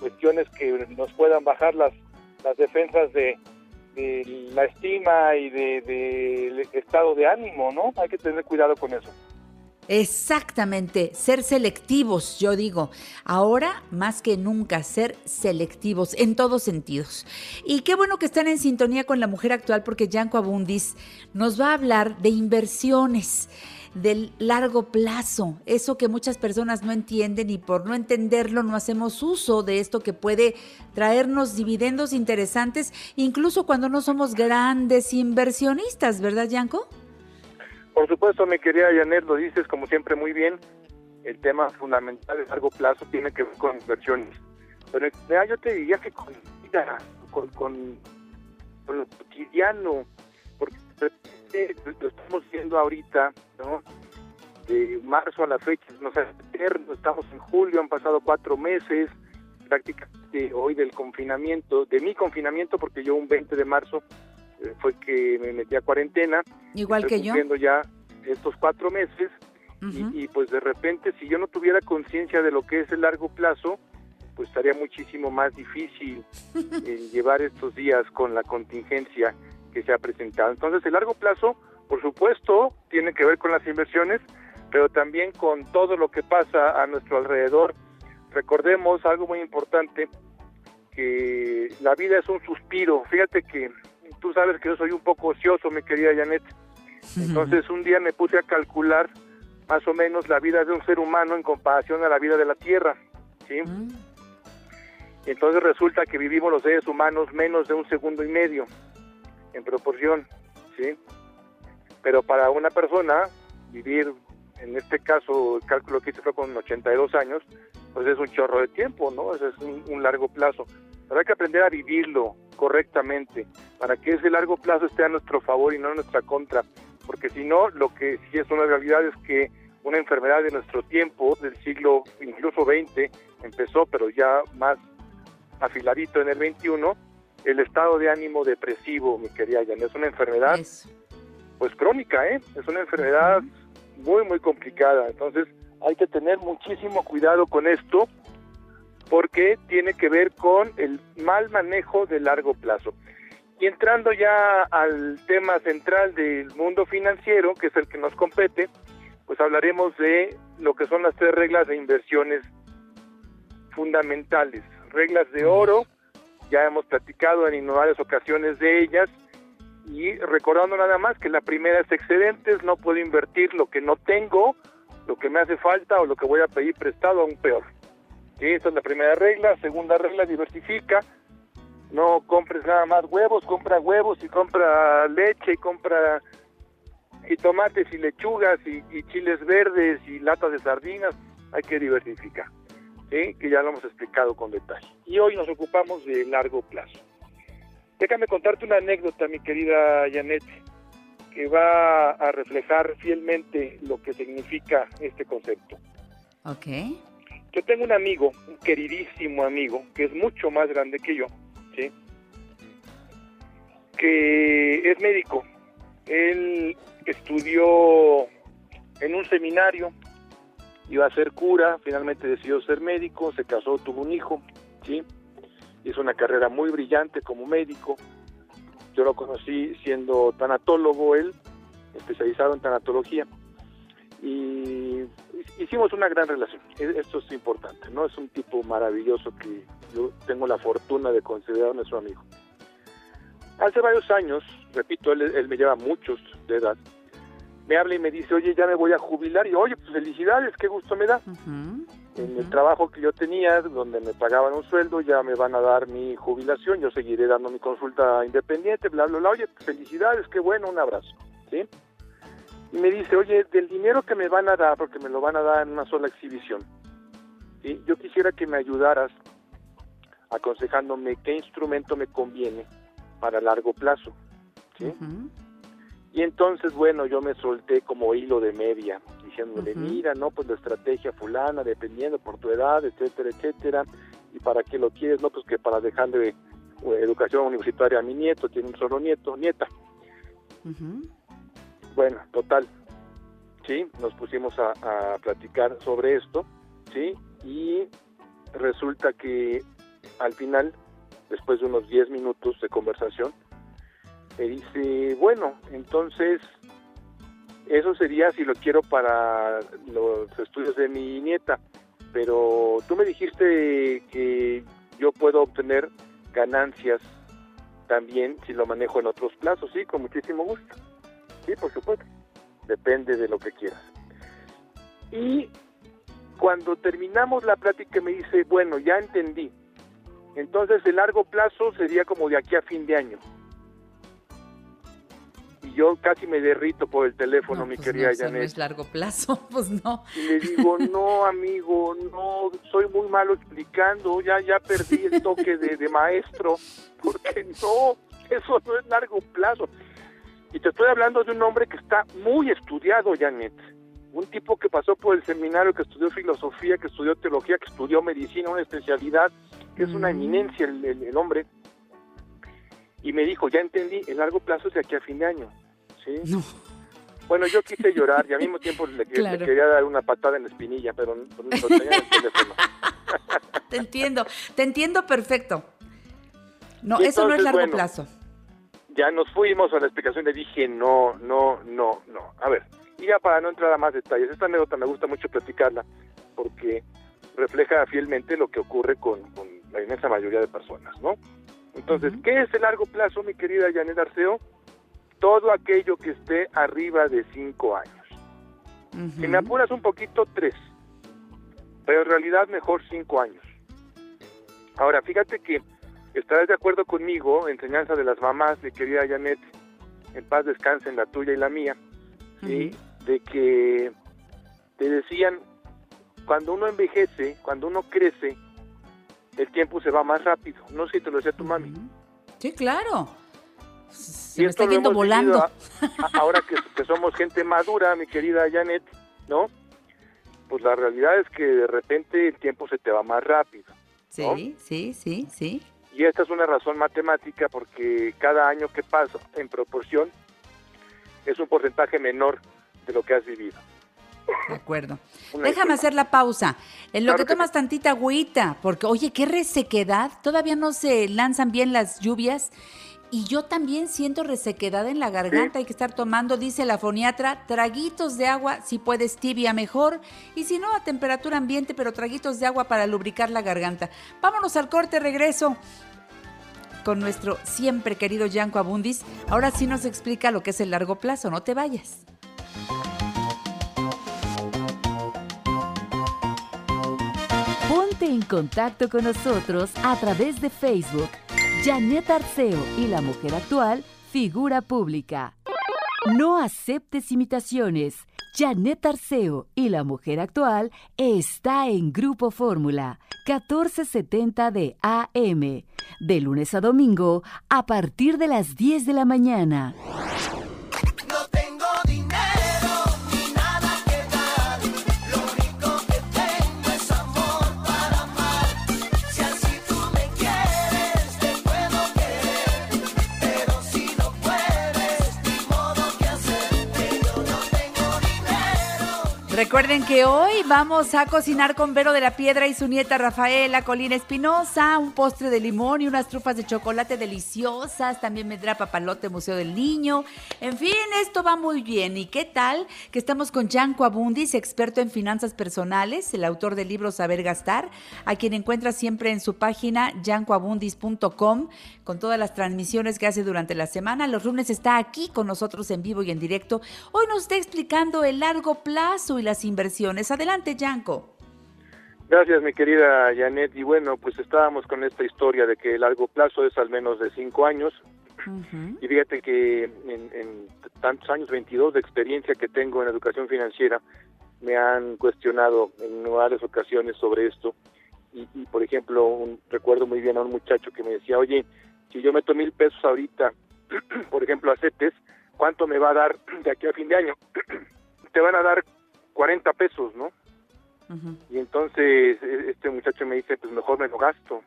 cuestiones que nos puedan bajar las, las defensas de, de la estima y del de, del estado de ánimo, ¿no? Hay que tener cuidado con eso. Exactamente, ser selectivos, yo digo. Ahora más que nunca, ser selectivos en todos sentidos. Y qué bueno que están en sintonía con la mujer actual porque Yanko Abundis nos va a hablar de inversiones del largo plazo, eso que muchas personas no entienden y por no entenderlo no hacemos uso de esto que puede traernos dividendos interesantes, incluso cuando no somos grandes inversionistas, ¿verdad, Yanko? Por supuesto, mi querida Janet, lo dices como siempre muy bien. El tema fundamental de largo plazo tiene que ver con inversiones. Pero realidad yo te diría que con, con, lo cotidiano, porque lo estamos viendo ahorita, ¿no? De marzo a la fecha, no sé, eterno, estamos en julio, han pasado cuatro meses, prácticamente hoy del confinamiento, de mi confinamiento, porque yo un 20 de marzo eh, fue que me metí a cuarentena. Igual Estoy que yo. cumpliendo ya estos cuatro meses y, pues de repente si yo no tuviera conciencia de lo que es el largo plazo, pues estaría muchísimo más difícil eh, llevar estos días con la contingencia que se ha presentado. Entonces el largo plazo, por supuesto, tiene que ver con las inversiones, pero también con todo lo que pasa a nuestro alrededor. Recordemos algo muy importante, que la vida es un suspiro. Fíjate que tú sabes que yo soy un poco ocioso, mi querida Janet. Entonces un día me puse a calcular más o menos la vida de un ser humano en comparación a la vida de la Tierra. ¿sí? Mm. Entonces resulta que vivimos los seres humanos menos de un segundo y medio en proporción, ¿sí? Pero para una persona vivir, en este caso, el cálculo que hice fue con 82 años, pues es un chorro de tiempo, ¿no? Es un, un largo plazo. Pero hay que aprender a vivirlo correctamente para que ese largo plazo esté a nuestro favor y no a nuestra contra. Porque si no, lo que sí es una realidad es que una enfermedad de nuestro tiempo, del siglo incluso 20, empezó, pero ya más afiladito en el 21, el estado de ánimo depresivo, mi querida Jan, es una enfermedad Eso. pues crónica, ¿eh? Es una enfermedad muy, muy complicada. Entonces hay que tener muchísimo cuidado con esto porque tiene que ver con el mal manejo de largo plazo. Y entrando ya al tema central del mundo financiero, que es el que nos compete, pues hablaremos de lo que son las tres reglas de inversiones fundamentales. Reglas de oro, ya hemos platicado en innumerables ocasiones de ellas, y recordando nada más que la primera es excedentes, no puedo invertir lo que no tengo, lo que me hace falta o lo que voy a pedir prestado aún peor. ¿Sí? Esa es la primera regla. Segunda regla, diversifica. No compres nada más huevos, compra huevos y compra leche y compra y tomates y lechugas y, y chiles verdes y latas de sardinas. Hay que diversificar, ¿sí? que ya lo hemos explicado con detalle. Y hoy nos ocupamos de largo plazo. Déjame contarte una anécdota, mi querida Janet, que va a reflejar fielmente lo que significa este concepto. Ok. Yo tengo un amigo, un queridísimo amigo, que es mucho más grande que yo, ¿sí? Que es médico. Él estudió en un seminario, iba a ser cura, finalmente decidió ser médico, se casó, tuvo un hijo, ¿sí? Hizo una carrera muy brillante como médico. Yo lo conocí siendo tanatólogo él, especializado en tanatología. Y hicimos una gran relación. E- Esto es importante, ¿no? Es un tipo maravilloso que yo tengo la fortuna de considerar nuestro amigo. Hace varios años, repito, él, él me lleva muchos de edad, me habla y me dice, oye, ya me voy a jubilar. Y oye, pues felicidades, qué gusto me da. En el trabajo que yo tenía, donde me pagaban un sueldo, ya me van a dar mi jubilación, yo seguiré dando mi consulta independiente, bla, bla, bla. Oye, pues, felicidades, qué bueno, un abrazo. ¿sí? Y me dice, oye, del dinero que me van a dar, porque me lo van a dar en una sola exhibición, ¿sí? yo quisiera que me ayudaras aconsejándome qué instrumento me conviene para largo plazo. Y entonces, bueno, yo me solté como hilo de media, diciéndole, mira, no, pues la estrategia fulana, dependiendo por tu edad, etcétera, etcétera, y para qué lo quieres, no, pues que para dejarle eh, educación universitaria a mi nieto, tiene un solo nieto, nieta. Bueno, total, sí, nos pusimos a, platicar sobre esto, sí, y resulta que al final, después de unos 10 minutos de conversación, me dice, bueno, entonces, eso sería si lo quiero para los estudios de mi nieta, pero tú me dijiste que yo puedo obtener ganancias también si lo manejo en otros plazos, sí, con muchísimo gusto. Sí, por supuesto. Depende de lo que quieras. Y cuando terminamos la plática me dice, bueno, ya entendí. Entonces el largo plazo sería como de aquí a fin de año. Y yo casi me derrito por el teléfono, No, mi pues querida no, no es largo plazo, pues no. Y le digo, no, amigo, no, soy muy malo explicando, ya, ya perdí el toque de, de maestro, porque no, eso no es largo plazo. Y te estoy hablando de un hombre que está muy estudiado, Janet. Un tipo que pasó por el seminario, que estudió filosofía, que estudió teología, que estudió medicina, una especialidad, que es una Mm. eminencia el, el- el hombre. Y me dijo, ya entendí, el largo plazo es de aquí a fin de año. ¿sí? No. Bueno, yo quise llorar y al mismo tiempo le, quería dar una patada en la espinilla, pero no, tenía en el teléfono. Te entiendo, te entiendo perfecto. No, Y eso no es largo bueno, plazo. Ya nos fuimos a la explicación, le dije, no, no, no, no. A ver, y ya para no entrar a más detalles, esta anécdota me gusta mucho platicarla porque refleja fielmente lo que ocurre con, con la inmensa mayoría de personas, ¿no? Entonces. ¿qué es el largo plazo, mi querida Janet Arceo? Todo aquello que esté arriba de cinco años. Si me apuras un poquito, tres. Pero en realidad mejor cinco años. Ahora, fíjate que estarás de acuerdo conmigo, enseñanza de las mamás, mi querida Janet, en paz descansen la tuya y la mía, ¿sí? de que te decían, cuando uno envejece, cuando uno crece, el tiempo se va más rápido. No sé si te lo decía tu mami. Sí, claro. Se Y me está hemos volando. vivido a- a- ahora que, que somos gente madura, mi querida Janet, ¿no? Pues la realidad es que de repente el tiempo se te va más rápido. Sí, sí, sí, sí. Y esta es una razón matemática porque cada año que pasa en proporción es un porcentaje menor de lo que has vivido. De acuerdo. Una Déjame hacer la pausa. En lo Claro que tomas tantita agüita, porque oye, qué resequedad. Todavía no se lanzan bien las lluvias. Y yo también siento resequedad en la garganta. Sí. Hay que estar tomando, dice la foniatra, traguitos de agua, si puedes tibia mejor. Y si no, a temperatura ambiente, pero traguitos de agua para lubricar la garganta. Vámonos al corte, regreso con nuestro siempre querido Yanko Abundis. Ahora sí nos explica lo que es el largo plazo. No te vayas. Ponte en contacto con nosotros a través de Facebook. Janet Arceo y la mujer actual, figura pública. No aceptes imitaciones. Janet Arceo y la mujer actual está en Grupo Fórmula 1470 de AM, de lunes a domingo a partir de las 10 de la mañana. Recuerden que hoy vamos a cocinar con Vero de la Piedra y su nieta Rafaela Colina Espinosa, un postre de limón y unas trufas de chocolate deliciosas. También vendrá Papalote Museo del Niño. En fin, esto va muy bien. ¿Y qué tal? Que estamos con Yanko Abundis, experto en finanzas personales, el autor del libro Saber Gastar, a quien encuentra siempre en su página yancoabundis.com con todas las transmisiones que hace durante la semana. Los lunes está aquí con nosotros en vivo y en directo. Hoy nos está explicando el largo plazo y las inversiones. Adelante, Yanko. Gracias, mi querida Janet. Y bueno, pues estábamos con esta historia de que el largo plazo es al menos de cinco años. Y fíjate que en, en tantos años, 22 de experiencia que tengo en educación financiera, me han cuestionado en varias ocasiones sobre esto. Y, y, por ejemplo, un- recuerdo muy bien a un muchacho que me decía, oye, si yo meto mil pesos ahorita, por ejemplo, a CETES, ¿cuánto me va a dar de aquí a fin de año? Te van a dar 40 pesos, ¿no? Y entonces e- este muchacho me dice, pues mejor me lo gasto.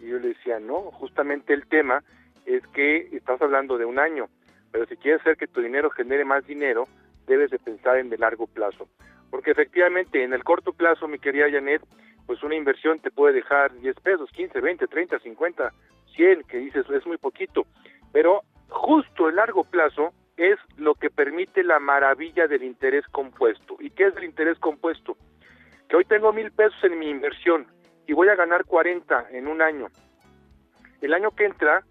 Y yo le decía, no, justamente el tema es que estás hablando de un año, pero si quieres hacer que tu dinero genere más dinero, debes de pensar en el largo plazo. Porque efectivamente, en el corto plazo, mi querida Janet, pues una inversión te puede dejar 10 pesos, 15, 20, 30, 50, 100, que dices es muy poquito. Pero justo el largo plazo es lo que permite la maravilla del interés compuesto. ¿Y qué es el interés compuesto? que hoy tengo mil pesos en mi inversión y voy a ganar 40 en un año. El año que entra,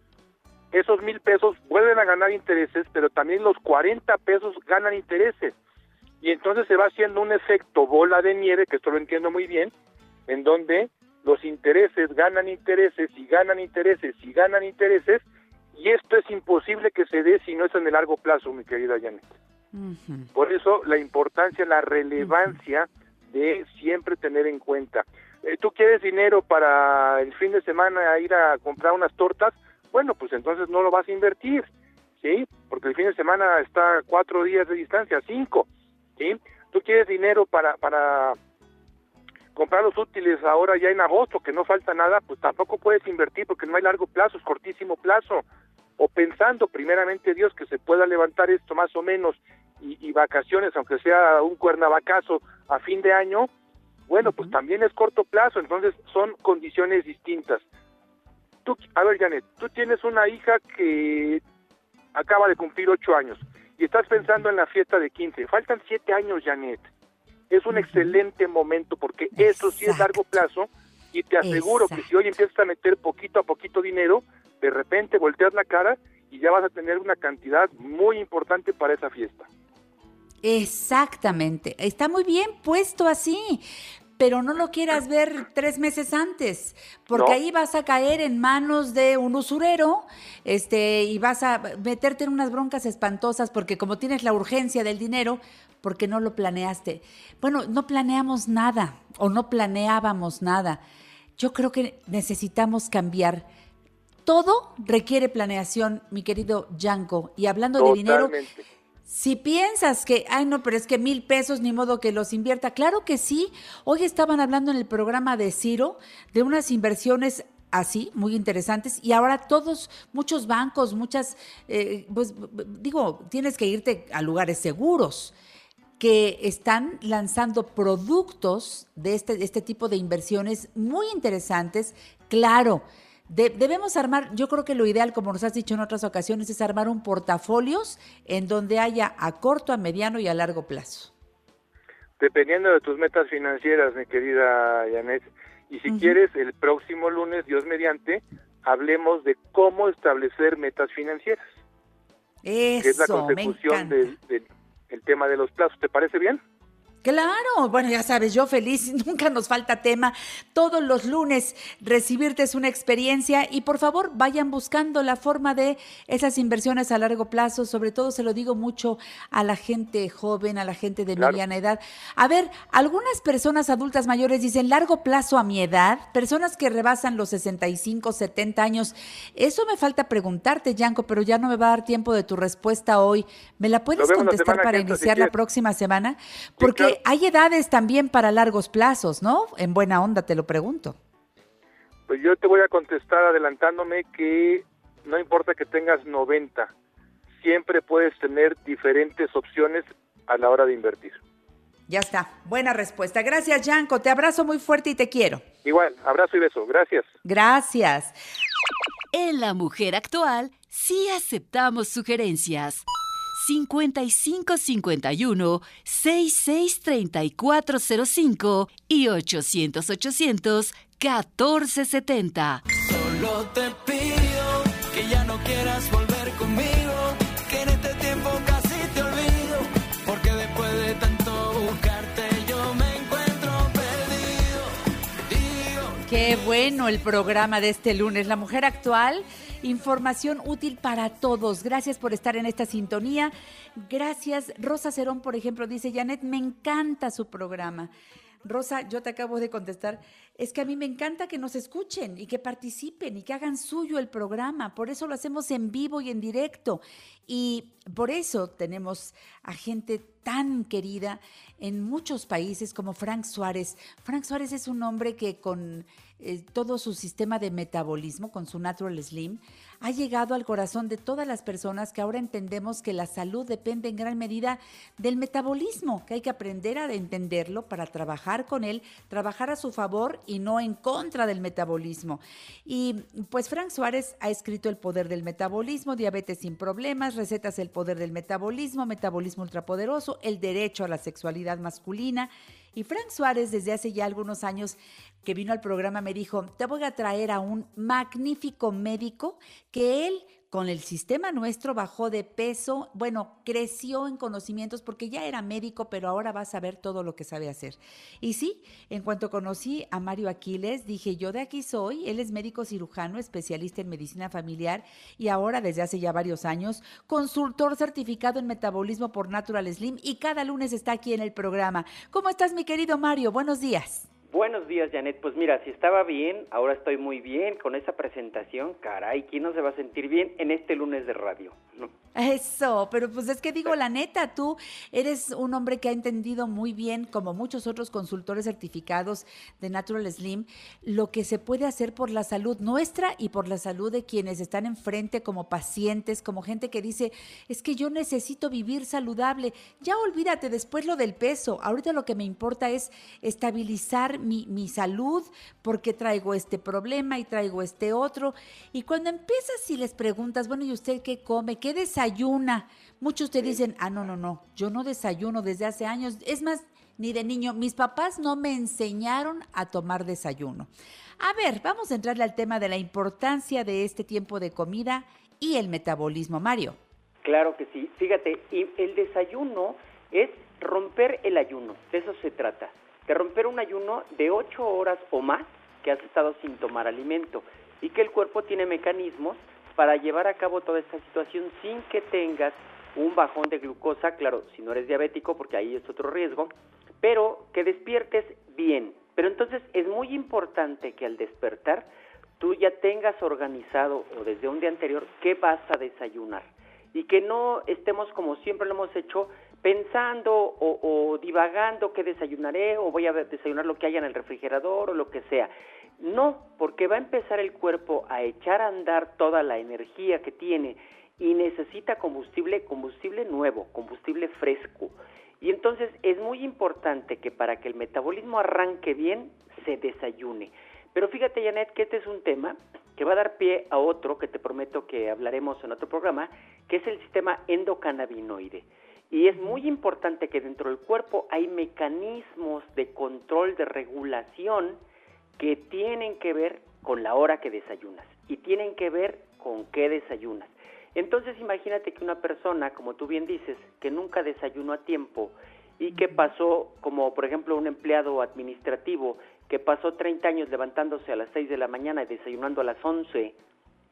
esos mil pesos vuelven a ganar intereses, pero también los 40 pesos ganan intereses. Y entonces se va haciendo un efecto bola de nieve, que esto lo entiendo muy bien, en donde los intereses ganan intereses y ganan intereses y ganan intereses, Y esto es imposible que se dé si no es en el largo plazo, mi querida Janet. Por eso la importancia, la relevancia de siempre tener en cuenta. Eh, ¿Tú quieres dinero para el fin de semana ir a comprar unas tortas? Bueno, pues entonces no lo vas a invertir, ¿sí? Porque el fin de semana está a cuatro días de distancia, cinco, ¿sí? Tú quieres dinero para, para comprar los útiles ahora ya en agosto, que no falta nada, pues tampoco puedes invertir porque no hay largo plazo, es cortísimo plazo. O pensando primeramente Dios que se pueda levantar esto más o menos y, vacaciones, aunque sea un cuernavacazo a fin de año, bueno, pues también es corto plazo, entonces son condiciones distintas. Tú, a ver, Janet, tú tienes una hija que acaba de cumplir ocho años y estás pensando en la fiesta de 15. Faltan siete años, Janet. Es un excelente momento porque eso sí es largo plazo y te aseguro que si hoy empiezas a meter poquito a poquito dinero, de repente volteas la cara y ya vas a tener una cantidad muy importante para esa fiesta. Exactamente, está muy bien puesto así, pero no lo quieras ver tres meses antes, porque ahí vas a caer en manos de un usurero, este, y vas a meterte en unas broncas espantosas, porque como tienes la urgencia del dinero, porque no lo planeaste. Bueno, no planeamos nada, o no planeábamos nada. Yo creo que necesitamos cambiar. Todo requiere planeación, mi querido Yanko. Y hablando de dinero, si piensas que, ay no, pero es que mil pesos ni modo que los invierta, claro que sí. Hoy estaban hablando en el programa de Ciro de unas inversiones así, muy interesantes, y ahora todos, muchos bancos, muchas, eh, pues digo, tienes que irte a lugares seguros que están lanzando productos de este, de este tipo de inversiones muy interesantes. Claro, debemos armar, yo creo que lo ideal, como nos has dicho en otras ocasiones, es armar un portafolios en donde haya a corto, a mediano y a largo plazo. Dependiendo de tus metas financieras, mi querida Janet. Y si quieres, el próximo lunes, Dios mediante, hablemos de cómo establecer metas financieras. Eso, es la consecución del, del tema de los plazos. ¿Te parece bien? Claro, bueno, ya sabes, yo feliz, nunca nos falta tema. Todos los lunes recibirte es una experiencia y por favor vayan buscando la forma de esas inversiones a largo plazo, sobre todo se lo digo mucho a la gente joven, a la gente de mediana edad. A ver, algunas personas adultas mayores dicen largo plazo a mi edad, personas que rebasan los 65, 70 años. Eso me falta preguntarte, Yanko, pero ya no me va a dar tiempo de tu respuesta hoy. ¿Me la puedes contestar para iniciar la próxima semana? Porque hay edades también para largos plazos, ¿no? En buena onda te lo pregunto. Pues yo te voy a contestar adelantándome que no importa que tengas 90, siempre puedes tener diferentes opciones a la hora de invertir. Ya está, buena respuesta. Gracias, Yanko. Te abrazo muy fuerte y te quiero. Igual, abrazo y beso. Gracias. Gracias. En la mujer actual, sí aceptamos sugerencias. 5551 663405 y 800 800 1470. Solo te pido que ya no quieras volver Bueno el programa de este lunes, La Mujer Actual Información útil para todos. Gracias por estar en esta sintonía. Gracias. Rosa Cerón, por ejemplo, dice, Janet, me encanta su programa. Rosa, yo te acabo de contestar, es que a mí me encanta que nos escuchen y que participen y que hagan suyo el programa. Por eso lo hacemos en vivo y en directo. Y por eso tenemos a gente tan querida en muchos países como Frank Suárez. Frank Suárez es un hombre que con eh, todo su sistema de metabolismo con su Natural Slim, ha llegado al corazón de todas las personas que ahora entendemos que la salud depende en gran medida del metabolismo, que hay que aprender a entenderlo para trabajar con él, trabajar a su favor y no en contra del metabolismo. Y pues Frank Suárez ha escrito El poder del metabolismo, Diabetes sin problemas, Recetas el poder del metabolismo, Metabolismo ultrapoderoso, El derecho a la sexualidad masculina. Y Frank Suárez desde hace ya algunos años que vino al programa me dijo, te voy a traer a un magnífico médico que él con el sistema nuestro bajó de peso, bueno, creció en conocimientos porque ya era médico, pero ahora va a saber todo lo que sabe hacer. Y sí, en cuanto conocí a Mario Aquiles, dije, yo de aquí soy, él es médico cirujano, especialista en medicina familiar y ahora desde hace ya varios años, consultor certificado en metabolismo por Natural Slim y cada lunes está aquí en el programa. ¿Cómo estás, mi querido Mario? Buenos días. Buenos días, Janet. Pues mira, si estaba bien, ahora estoy muy bien con esa presentación. Caray, ¿quién no se va a sentir bien en este lunes de radio? Eso, pero pues es que digo la neta, tú eres un hombre que ha entendido muy bien, como muchos otros consultores certificados de Natural Slim, lo que se puede hacer por la salud nuestra y por la salud de quienes están enfrente como pacientes, como gente que dice, es que yo necesito vivir saludable. Ya olvídate después lo del peso. Ahorita lo que me importa es estabilizar mi, mi salud porque traigo este problema y traigo este otro. Y cuando empiezas y les preguntas, bueno, ¿y usted qué come? ¿Qué desayuna? Muchos te dicen, ah, no, no, no, yo no desayuno desde hace años. Es más, ni de niño, mis papás no me enseñaron a tomar desayuno. A ver, vamos a entrarle al tema de la importancia de este tiempo de comida y el metabolismo, Mario. Claro que sí. Fíjate, el desayuno es romper el ayuno, de eso se trata, de romper un ayuno de ocho horas o más que has estado sin tomar alimento y que el cuerpo tiene mecanismos para llevar a cabo toda esta situación sin que tengas un bajón de glucosa, claro, si no eres diabético, porque ahí es otro riesgo, pero que despiertes bien. Pero entonces es muy importante que al despertar tú ya tengas organizado o desde un día anterior qué vas a desayunar y que no estemos como siempre lo hemos hecho pensando o, divagando qué desayunaré o voy a desayunar lo que haya en el refrigerador o lo que sea. No, porque va a empezar el cuerpo a echar a andar toda la energía que tiene y necesita combustible, combustible nuevo, combustible fresco. Y entonces es muy importante que para que el metabolismo arranque bien, se desayune. Pero fíjate, Janet, que este es un tema que va a dar pie a otro que te prometo que hablaremos en otro programa, que es el sistema endocannabinoide. Y es muy importante que dentro del cuerpo hay mecanismos de control, de regulación, que tienen que ver con la hora que desayunas y tienen que ver con qué desayunas. Entonces imagínate que una persona, como tú bien dices, que nunca desayunó a tiempo y que pasó, como por ejemplo un empleado administrativo, que pasó 30 años levantándose a las 6 de la mañana y desayunando a las 11,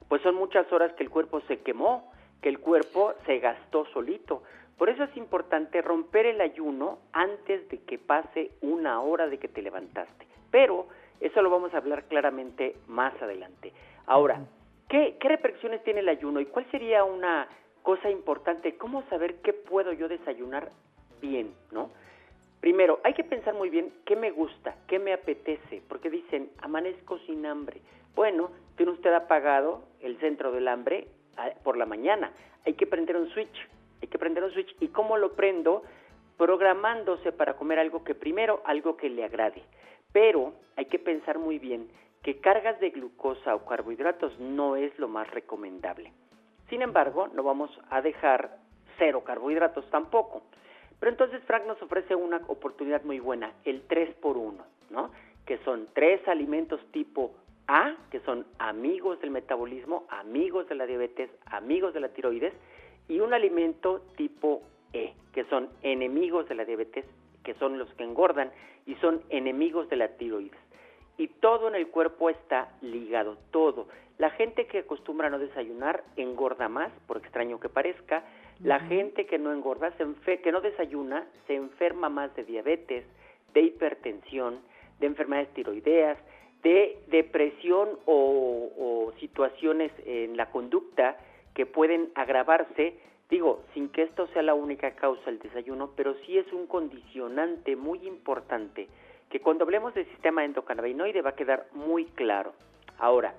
pues son muchas horas que el cuerpo se quemó, que el cuerpo se gastó solito. Por eso es importante romper el ayuno antes de que pase una hora de que te levantaste. Pero eso lo vamos a hablar claramente más adelante. Ahora, ¿qué, qué repercusiones tiene el ayuno y cuál sería una cosa importante? ¿Cómo saber qué puedo yo desayunar bien, no? Primero, hay que pensar muy bien qué me gusta, qué me apetece, porque dicen, amanezco sin hambre. Bueno, tiene usted apagado el centro del hambre ah, por la mañana. Hay que prender un switch, hay que prender un switch. ¿Y cómo lo prendo? Programándose para comer algo que primero, algo que le agrade. Pero hay que pensar muy bien que cargas de glucosa o carbohidratos no es lo más recomendable. Sin embargo, no vamos a dejar cero carbohidratos tampoco. Pero entonces Frank nos ofrece una oportunidad muy buena, el 3 por 1, ¿no? Que son tres alimentos tipo A, que son amigos del metabolismo, amigos de la diabetes, amigos de la tiroides, y un alimento tipo E, que son enemigos de la diabetes, que son los que engordan y son enemigos de la tiroides. Y todo en el cuerpo está ligado, todo. La gente que acostumbra a no desayunar engorda más, por extraño que parezca. La gente que no engorda, se que no desayuna, se enferma más de diabetes, de hipertensión, de enfermedades tiroideas, de depresión o, o situaciones en la conducta que pueden agravarse Digo, sin que esto sea la única causa del desayuno, pero sí es un condicionante muy importante que cuando hablemos del sistema endocannabinoide va a quedar muy claro. Ahora,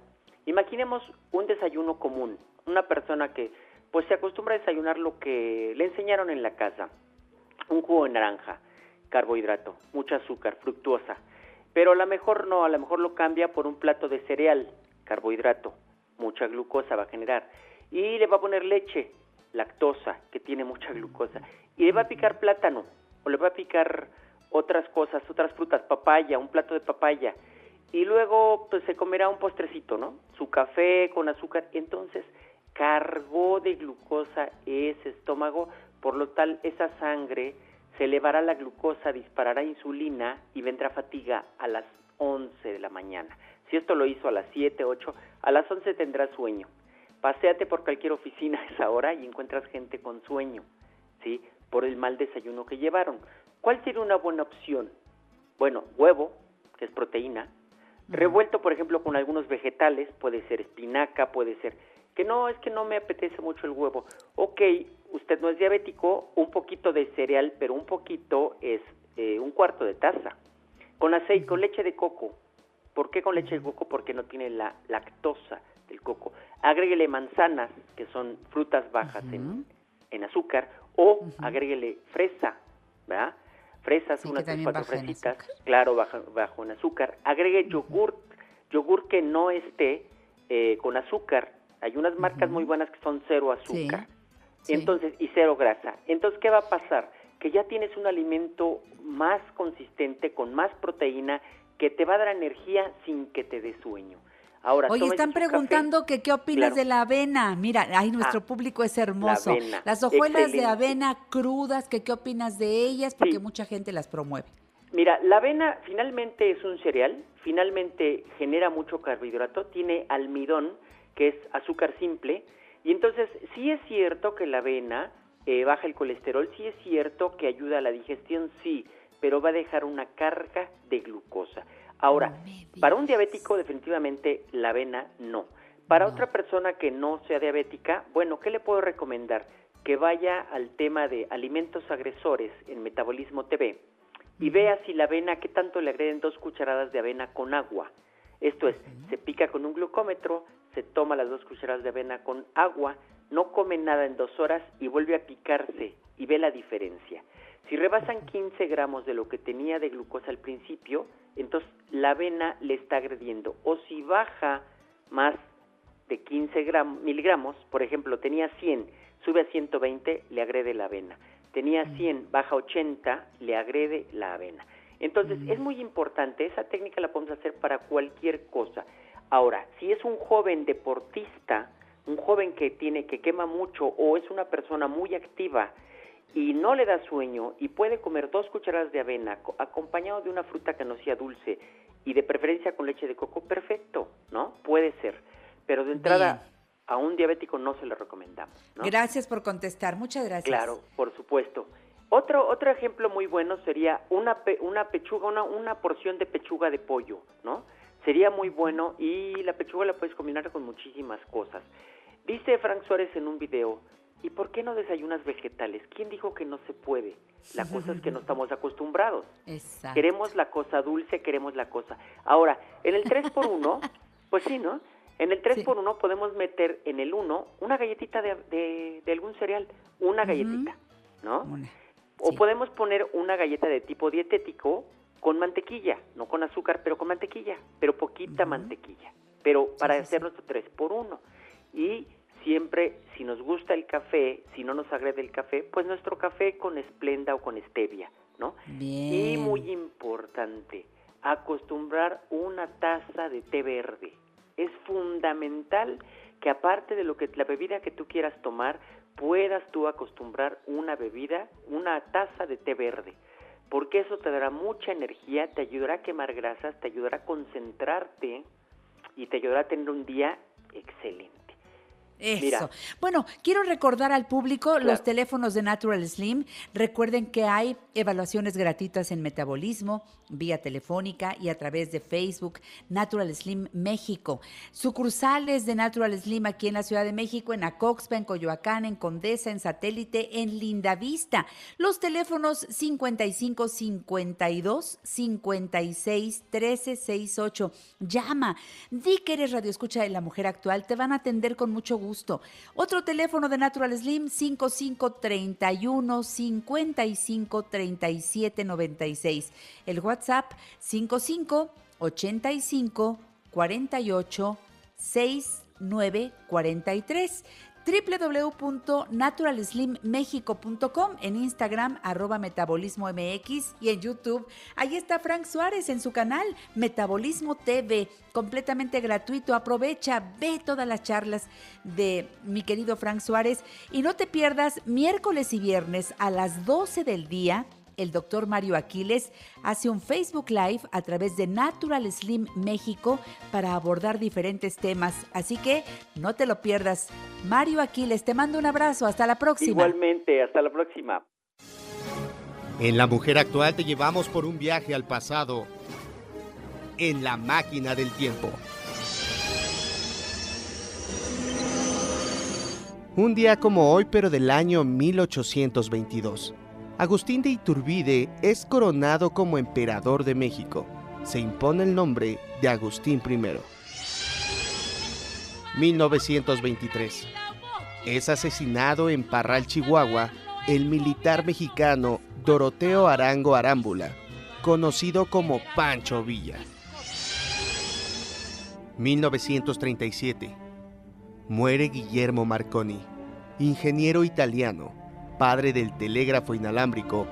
imaginemos un desayuno común, una persona que pues se acostumbra a desayunar lo que le enseñaron en la casa, un jugo de naranja, carbohidrato, mucha azúcar, fructuosa, pero a lo mejor no, a lo mejor lo cambia por un plato de cereal, carbohidrato, mucha glucosa va a generar, y le va a poner leche, lactosa, que tiene mucha glucosa, y le va a picar plátano, o le va a picar otras cosas, otras frutas, papaya, un plato de papaya, y luego pues se comerá un postrecito, ¿no? Su café con azúcar. Entonces, cargó de glucosa ese estómago, por lo tal esa sangre se elevará la glucosa, disparará insulina y vendrá fatiga a las 11 de la mañana. Si esto lo hizo a las 7, 8, a las 11 tendrá sueño. Paseate por cualquier oficina a esa hora y encuentras gente con sueño, ¿sí? Por el mal desayuno que llevaron. ¿Cuál sería una buena opción? Bueno, huevo, que es proteína, revuelto, por ejemplo, con algunos vegetales, puede ser espinaca, puede ser que no, es que no me apetece mucho el huevo. Ok, usted no es diabético, un poquito de cereal, pero un poquito es eh, un cuarto de taza. Con aceite, con leche de coco. ¿Por qué con leche de coco? Porque no tiene la lactosa del coco. Agréguele manzanas, que son frutas bajas en, en, azúcar, o agréguele fresa, ¿verdad? Fresas, unas cuatro fresitas, claro, bajo, bajo, en azúcar. Agregue yogur, yogur que no esté eh, con azúcar. Hay unas marcas muy buenas que son cero azúcar. Entonces, y cero grasa. Entonces, ¿qué va a pasar? Que ya tienes un alimento más consistente, con más proteína, que te va a dar energía sin que te dé sueño. Ahora, Oye, están preguntando que qué opinas de la avena. Mira, ahí nuestro ah, público es hermoso. las hojuelas de avena crudas, que qué opinas de ellas, porque mucha gente las promueve. Mira, la avena finalmente es un cereal, finalmente genera mucho carbohidrato, tiene almidón, que es azúcar simple, y entonces, sí es cierto que la avena eh, baja el colesterol, sí es cierto que ayuda a la digestión, sí, pero va a dejar una carga de glucosa. Ahora, para un diabético definitivamente la avena no. Para otra persona que no sea diabética, bueno, ¿qué le puedo recomendar? Que vaya al tema de alimentos agresores en Metabolismo TV y vea si la avena, qué tanto le agreden dos cucharadas de avena con agua. Esto es, se pica con un glucómetro, se toma las dos cucharadas de avena con agua, no come nada en dos horas y vuelve a picarse y ve la diferencia. Si rebasan 15 gramos de lo que tenía de glucosa al principio, entonces la avena le está agrediendo. O si baja más de 15 miligramos, por ejemplo, tenía 100, sube a 120, le agrede la avena. Tenía 100, baja a 80, le agrede la avena. Entonces, es muy importante, esa técnica la podemos hacer para cualquier cosa. Ahora, si es un joven deportista, un joven que tiene que quema mucho o es una persona muy activa y no le da sueño y puede comer dos cucharadas de avena acompañado de una fruta que no sea dulce y de preferencia con leche de coco, perfecto, ¿no? Puede ser. Pero de entrada a un diabético no se le recomendamos. Gracias por contestar, muchas gracias. Claro, por supuesto. Otro, otro ejemplo muy bueno sería una, una pechuga, una, una porción de pechuga de pollo, ¿no? sería muy bueno y la pechuga la puedes combinar con muchísimas cosas. Dice Frank Suárez en un video, ¿y por qué no desayunas vegetales? ¿Quién dijo que no se puede? La cosa es que no estamos acostumbrados. Exacto. Queremos la cosa dulce, queremos la cosa. Ahora, en el 3 por 1 pues sí, ¿no? En el 3 por 1 podemos meter en el 1 una galletita de, de, algún cereal, una galletita, ¿no? O podemos poner una galleta de tipo dietético con mantequilla, no con azúcar, pero con mantequilla, pero poquita mantequilla, pero para hacer nuestro 3 por 1. Y siempre, si nos gusta el café, si no nos agrede el café, pues nuestro café con esplenda o con stevia, ¿no? Y muy importante, acostumbrar una taza de té verde. Es fundamental que aparte de lo que la bebida que tú quieras tomar, puedas tú acostumbrar una bebida, una taza de té verde porque eso te dará mucha energía, te ayudará a quemar grasas, te ayudará a concentrarte y te ayudará a tener un día excelente. Eso. Bueno, quiero recordar al público los teléfonos de Natural Slim. Recuerden que hay evaluaciones gratuitas en metabolismo, vía telefónica y a través de Facebook, Natural Slim México. Sucursales de Natural Slim aquí en la Ciudad de México, en Acoxpa, en Coyoacán, en Condesa, en Satélite, en Lindavista. Los teléfonos 55 52 56 13 68. Llama. Di que eres radio escucha de la mujer actual. Te van a atender con mucho gusto otro teléfono de Natural Slim 5531 55 37 96. El WhatsApp 55 85 48 69 43. www.naturalslimmexico.com, en Instagram arroba metabolismo mx y en YouTube. Ahí está Frank Suárez en su canal Metabolismo TV, completamente gratuito. Aprovecha, ve todas las charlas de mi querido Frank Suárez y no te pierdas miércoles y viernes a las 12 del día el doctor Mario Aquiles hace un Facebook Live a través de Natural Slim México para abordar diferentes temas. Así que no te lo pierdas. Mario Aquiles, te mando un abrazo. Hasta la próxima. Igualmente, hasta la próxima. En La Mujer Actual te llevamos por un viaje al pasado en la máquina del tiempo. Un día como hoy, pero del año 1822. Agustín de Iturbide es coronado como emperador de México. Se impone el nombre de Agustín I. 1923. Es asesinado en Parral, Chihuahua, el militar mexicano Doroteo Arango Arámbula, conocido como Pancho Villa. 1937. Muere Guillermo Marconi, ingeniero italiano padre del telégrafo inalámbrico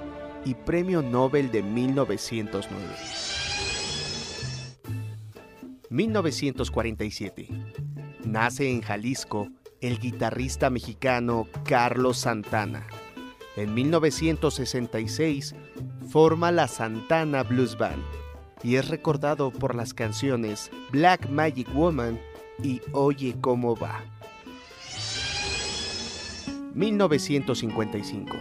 y Premio Nobel de 1909. 1947. Nace en Jalisco el guitarrista mexicano Carlos Santana. En 1966 forma la Santana Blues Band y es recordado por las canciones Black Magic Woman y Oye cómo va. 1955.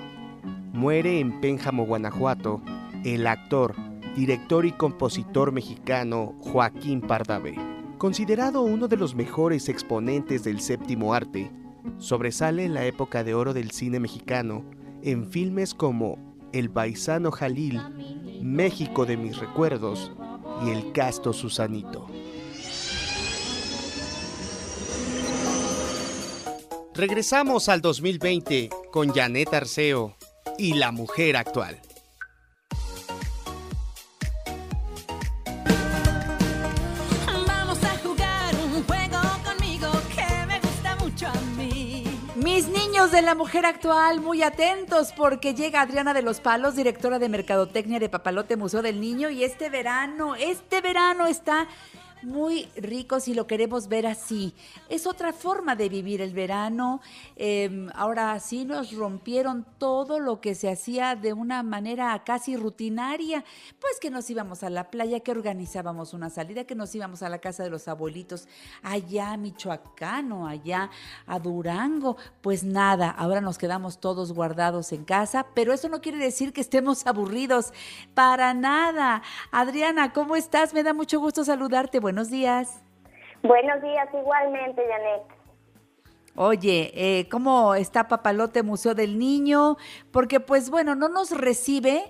Muere en Pénjamo, Guanajuato, el actor, director y compositor mexicano Joaquín Pardavé. Considerado uno de los mejores exponentes del séptimo arte, sobresale en la época de oro del cine mexicano en filmes como El Baisano Jalil, México de mis recuerdos y El Casto Susanito. Regresamos al 2020 con Janet Arceo y la mujer actual. Vamos a jugar un juego conmigo que me gusta mucho a mí. Mis niños de la mujer actual, muy atentos porque llega Adriana de los Palos, directora de Mercadotecnia de Papalote Museo del Niño y este verano, este verano está muy rico si lo queremos ver así. Es otra forma de vivir el verano. Em, ahora sí nos rompieron todo lo que se hacía de una manera casi rutinaria. Pues que nos íbamos a la playa, que organizábamos una salida, que nos íbamos a la casa de los abuelitos, allá a Michoacán o allá a Durango. Pues nada, ahora nos quedamos todos guardados en casa, pero eso no quiere decir que estemos aburridos. Para nada. Adriana, ¿cómo estás? Me da mucho gusto saludarte buenos días. Buenos días, igualmente, Janet. Oye, eh, ¿cómo está Papalote Museo del Niño? Porque pues bueno, no nos recibe,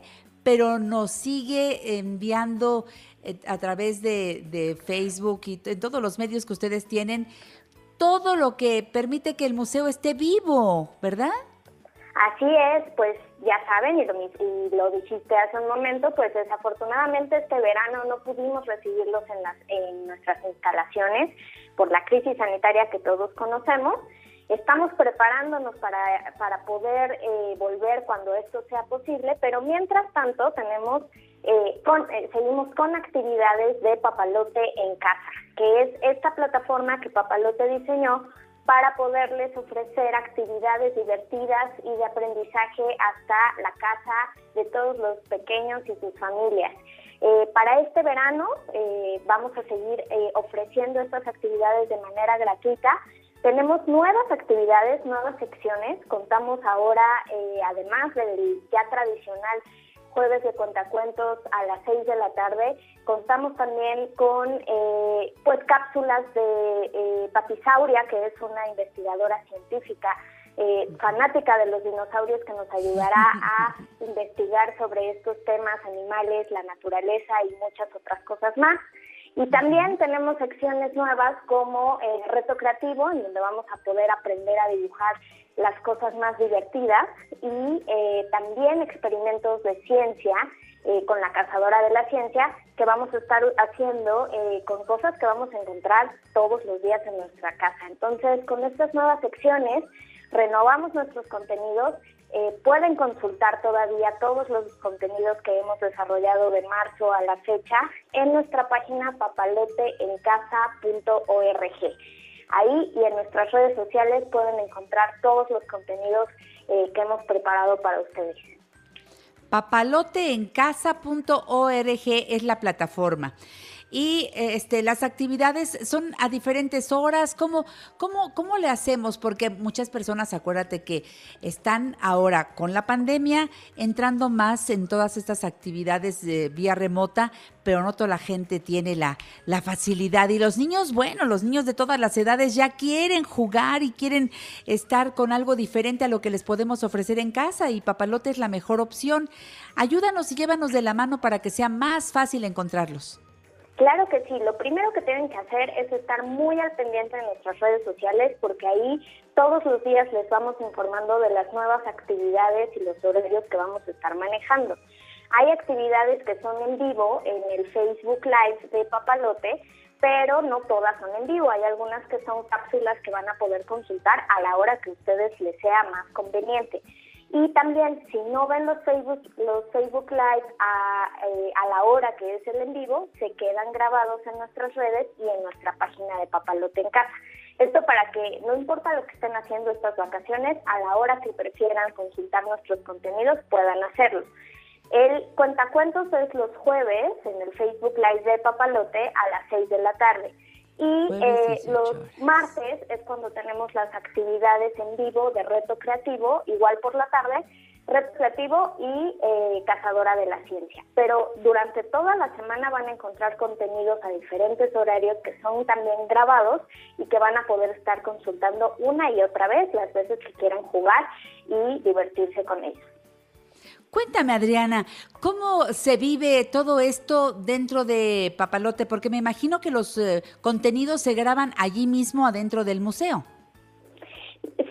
pero nos sigue enviando eh, a través de, de Facebook y en todos los medios que ustedes tienen todo lo que permite que el museo esté vivo, ¿verdad? Así es, pues ya saben, y lo, y lo, dijiste hace un momento, pues desafortunadamente este verano no pudimos recibirlos en, las, en nuestras instalaciones por la crisis sanitaria que todos conocemos. Estamos preparándonos para, para poder eh, volver cuando esto sea posible, pero mientras tanto tenemos, eh, con, eh, seguimos con actividades de Papalote en casa, que es esta plataforma que Papalote diseñó para poderles ofrecer actividades divertidas y de aprendizaje hasta la casa de todos los pequeños y sus familias. Eh, para este verano eh, vamos a seguir eh, ofreciendo estas actividades de manera gratuita. Tenemos nuevas actividades, nuevas secciones. Contamos ahora, además del ya tradicional jueves de contacuentos a las 6 de la tarde. Contamos también con eh, pues cápsulas de eh, Papisauria, que es una investigadora científica eh, fanática de los dinosaurios que nos ayudará a investigar sobre estos temas, animales, la naturaleza y muchas otras cosas más. Y también tenemos secciones nuevas como el reto creativo, en donde vamos a poder aprender a dibujar las cosas más divertidas y eh, también experimentos de ciencia eh, con la cazadora de la ciencia, que vamos a estar haciendo eh, con cosas que vamos a encontrar todos los días en nuestra casa. Entonces, con estas nuevas secciones, renovamos nuestros contenidos. Eh, pueden consultar todavía todos los contenidos que hemos desarrollado de marzo a la fecha en nuestra página papaloteencasa.org. Ahí y en nuestras redes sociales pueden encontrar todos los contenidos eh, que hemos preparado para ustedes. Papaloteencasa.org es la plataforma. Y este, las actividades son a diferentes horas. ¿Cómo, cómo, ¿Cómo le hacemos? Porque muchas personas, acuérdate que están ahora con la pandemia entrando más en todas estas actividades de vía remota, pero no toda la gente tiene la, la facilidad. Y los niños, bueno, los niños de todas las edades ya quieren jugar y quieren estar con algo diferente a lo que les podemos ofrecer en casa y Papalote es la mejor opción. Ayúdanos y llévanos de la mano para que sea más fácil encontrarlos. Claro que sí, lo primero que tienen que hacer es estar muy al pendiente de nuestras redes sociales porque ahí todos los días les vamos informando de las nuevas actividades y los horarios que vamos a estar manejando. Hay actividades que son en vivo en el Facebook Live de Papalote, pero no todas son en vivo. Hay algunas que son cápsulas que van a poder consultar a la hora que a ustedes les sea más conveniente. Y también, si no ven los Facebook, los Facebook Live a, eh, a la hora que es el en vivo, se quedan grabados en nuestras redes y en nuestra página de Papalote en Casa. Esto para que no importa lo que estén haciendo estas vacaciones, a la hora que prefieran consultar nuestros contenidos, puedan hacerlo. El cuentacuentos es los jueves en el Facebook Live de Papalote a las 6 de la tarde. Y eh, los martes es cuando tenemos las actividades en vivo de reto creativo, igual por la tarde, reto creativo y eh, cazadora de la ciencia. Pero durante toda la semana van a encontrar contenidos a diferentes horarios que son también grabados y que van a poder estar consultando una y otra vez las veces que quieran jugar y divertirse con ellos. Cuéntame, Adriana, ¿cómo se vive todo esto dentro de Papalote? Porque me imagino que los eh, contenidos se graban allí mismo adentro del museo.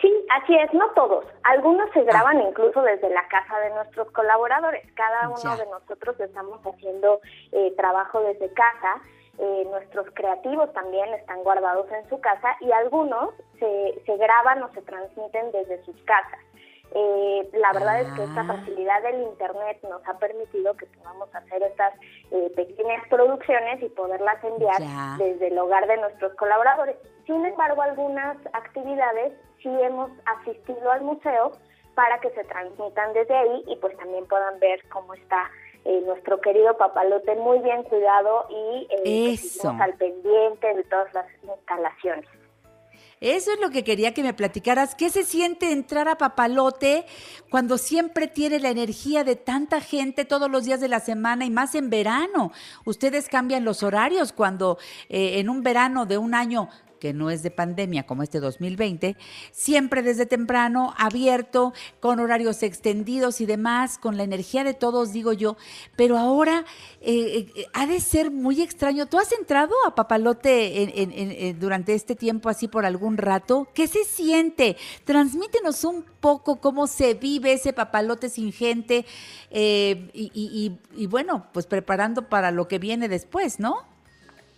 Sí, así es, no todos. Algunos se graban incluso desde la casa de nuestros colaboradores. Cada uno de nosotros estamos haciendo eh, trabajo desde casa. Eh, nuestros creativos también están guardados en su casa y algunos se, se graban o se transmiten desde sus casas. Eh, la verdad es que esta facilidad del Internet nos ha permitido que podamos hacer estas eh, pequeñas producciones y poderlas enviar desde el hogar de nuestros colaboradores. Sin embargo, algunas actividades sí hemos asistido al museo para que se transmitan desde ahí y pues también puedan ver cómo está eh, nuestro querido papalote muy bien cuidado y eh, seguimos al pendiente de todas las instalaciones. Eso es lo que quería que me platicaras. ¿Qué se siente entrar a Papalote cuando siempre tiene la energía de tanta gente todos los días de la semana y más en verano? Ustedes cambian los horarios cuando eh, en un verano de un año que no es de pandemia como este 2020, siempre desde temprano, abierto, con horarios extendidos y demás, con la energía de todos, digo yo, pero ahora eh, eh, ha de ser muy extraño. ¿Tú has entrado a Papalote en- en- en- durante este tiempo así por algún rato? ¿Qué se siente? Transmítenos un poco cómo se vive ese Papalote sin gente eh, y bueno, pues preparando para lo que viene después, ¿no?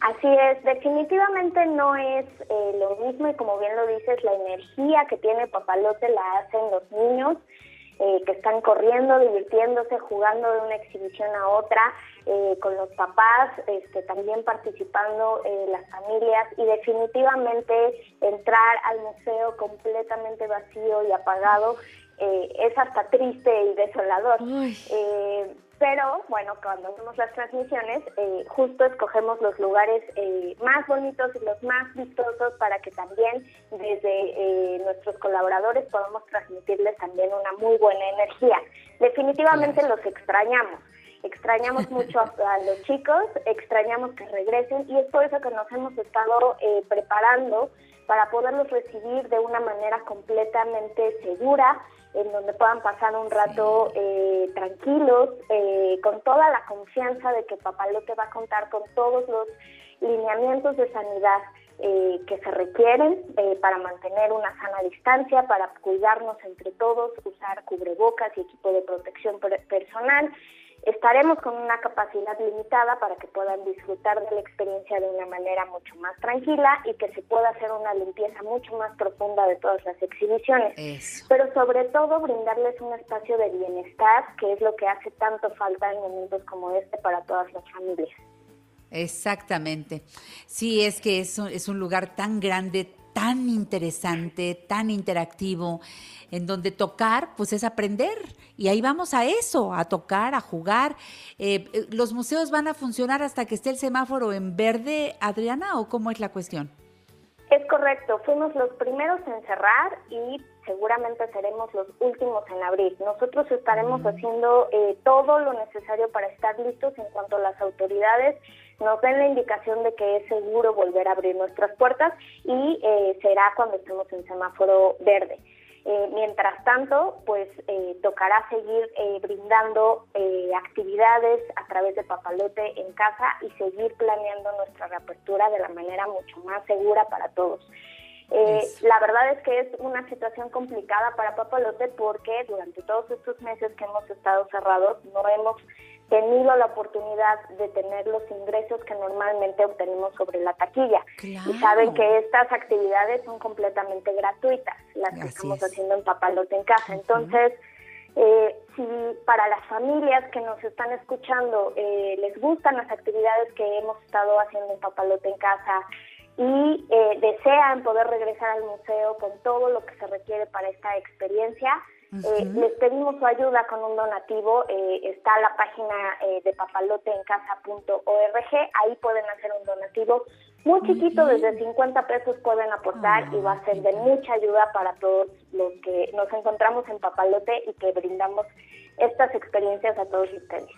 Así es, definitivamente no es eh, lo mismo y como bien lo dices, la energía que tiene Papalote la hacen los niños eh, que están corriendo, divirtiéndose, jugando de una exhibición a otra, eh, con los papás, este, también participando eh, las familias y definitivamente entrar al museo completamente vacío y apagado eh, es hasta triste y desolador. Pero bueno, cuando hacemos las transmisiones, eh, justo escogemos los lugares eh, más bonitos y los más vistosos para que también desde eh, nuestros colaboradores podamos transmitirles también una muy buena energía. Definitivamente los extrañamos. Extrañamos mucho a, a los chicos, extrañamos que regresen y es por eso que nos hemos estado eh, preparando para poderlos recibir de una manera completamente segura, en donde puedan pasar un rato eh, tranquilos, eh, con toda la confianza de que Papalote va a contar con todos los lineamientos de sanidad eh, que se requieren eh, para mantener una sana distancia, para cuidarnos entre todos, usar cubrebocas y equipo de protección per- personal. Estaremos con una capacidad limitada para que puedan disfrutar de la experiencia de una manera mucho más tranquila y que se pueda hacer una limpieza mucho más profunda de todas las exhibiciones. Pero sobre todo brindarles un espacio de bienestar, que es lo que hace tanto falta en momentos como este para todas las familias. Exactamente. Sí, es que es, un- es un lugar tan grande, tan interesante, tan interactivo, en donde tocar, pues es aprender. Y ahí vamos a eso, a tocar, a jugar. Eh, eh, ¿Los museos van a funcionar hasta que esté el semáforo en verde, Adriana, o cómo es la cuestión? Es correcto, fuimos los primeros en cerrar y seguramente seremos los últimos en abrir. Nosotros estaremos haciendo eh, todo lo necesario para estar listos en cuanto las autoridades nos den la indicación de que es seguro volver a abrir nuestras puertas y eh, será cuando estemos en semáforo verde. Eh, mientras tanto, pues eh, tocará seguir eh, brindando eh, actividades a través de Papalote en casa y seguir planeando nuestra reapertura de la manera mucho más segura para todos. Eh, la verdad es que es una situación complicada para Papalote porque durante todos estos meses que hemos estado cerrados no hemos tenido la oportunidad de tener los ingresos que normalmente obtenemos sobre la taquilla. Y saben que estas actividades son completamente gratuitas, las que estamos es. haciendo en Papalote en casa. Entonces, eh, si para las familias que nos están escuchando eh, les gustan las actividades que hemos estado haciendo en Papalote en casa y eh, desean poder regresar al museo con todo lo que se requiere para esta experiencia, eh, les pedimos su ayuda con un donativo. eh, está la página eh, de papaloteencasa.org. Ahí pueden hacer un donativo muy chiquito, desde 50 pesos pueden aportar y va a ser de mucha ayuda para todos los que nos encontramos en Papalote y que brindamos estas experiencias a todos ustedes.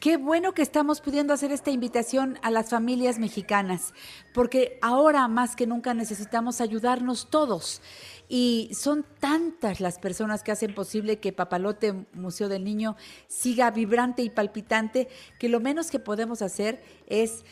Qué bueno que estamos pudiendo hacer esta invitación a las familias mexicanas, porque ahora más que nunca necesitamos ayudarnos todos. Y son tantas las personas que hacen posible que Papalote Museo del Niño siga vibrante y palpitante, que lo menos que podemos hacer es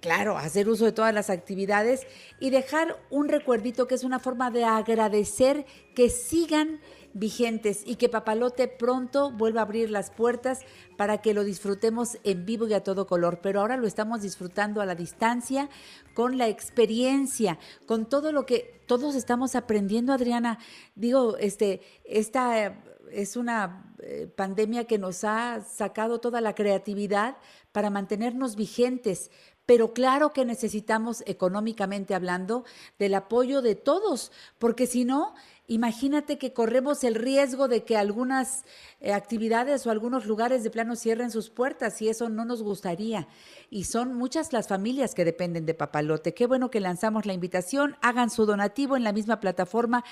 Claro, hacer uso de todas las actividades y dejar un recuerdito que es una forma de agradecer que sigan vigentes y que Papalote pronto vuelva a abrir las puertas para que lo disfrutemos en vivo y a todo color. Pero ahora lo estamos disfrutando a la distancia, con la experiencia, con todo lo que todos estamos aprendiendo, Adriana. Digo, este, esta es una eh, pandemia que nos ha sacado toda la creatividad para mantenernos vigentes, pero claro que necesitamos, económicamente hablando, del apoyo de todos, porque si no, imagínate que corremos el riesgo de que algunas eh, actividades o algunos lugares de plano cierren sus puertas y eso no nos gustaría. Y son muchas las familias que dependen de Papalote. Qué bueno que lanzamos la invitación. Hagan su donativo en la misma plataforma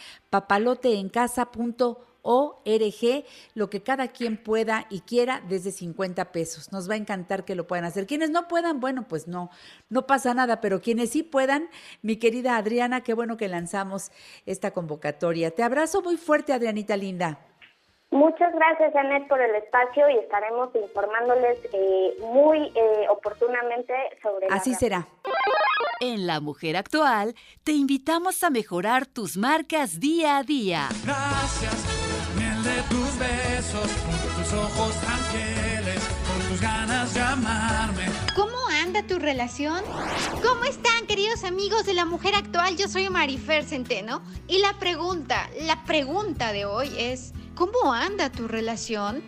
papaloteencasa.org, lo que cada quien pueda y quiera desde 50 pesos. Nos va a encantar que lo puedan hacer. Quienes no puedan, bueno, pues no, no pasa nada, pero quienes sí puedan, mi querida Adriana, qué bueno que lanzamos esta convocatoria. Te abrazo muy fuerte, Adrianita linda. Muchas gracias, Janet, por el espacio y estaremos informándoles eh, muy eh, oportunamente sobre la Así será. En La Mujer Actual, te invitamos a mejorar tus marcas día a día. Gracias tus besos, tus ojos tan fieles, por tus ganas de amarme. ¿Cómo anda tu relación? ¿Cómo están, queridos amigos de la mujer actual? Yo soy Marifer Centeno y la pregunta, la pregunta de hoy es, ¿cómo anda tu relación?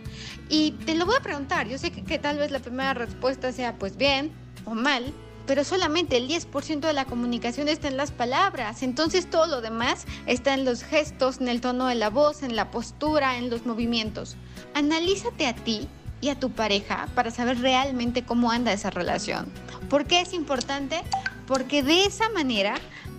Y te lo voy a preguntar, yo sé que tal vez la primera respuesta sea pues bien o mal, pero solamente el 10% de la comunicación está en las palabras, entonces todo lo demás está en los gestos, en el tono de la voz, en la postura, en los movimientos. Analízate a ti y a tu pareja para saber realmente cómo anda esa relación. ¿Por qué es importante? Porque de esa manera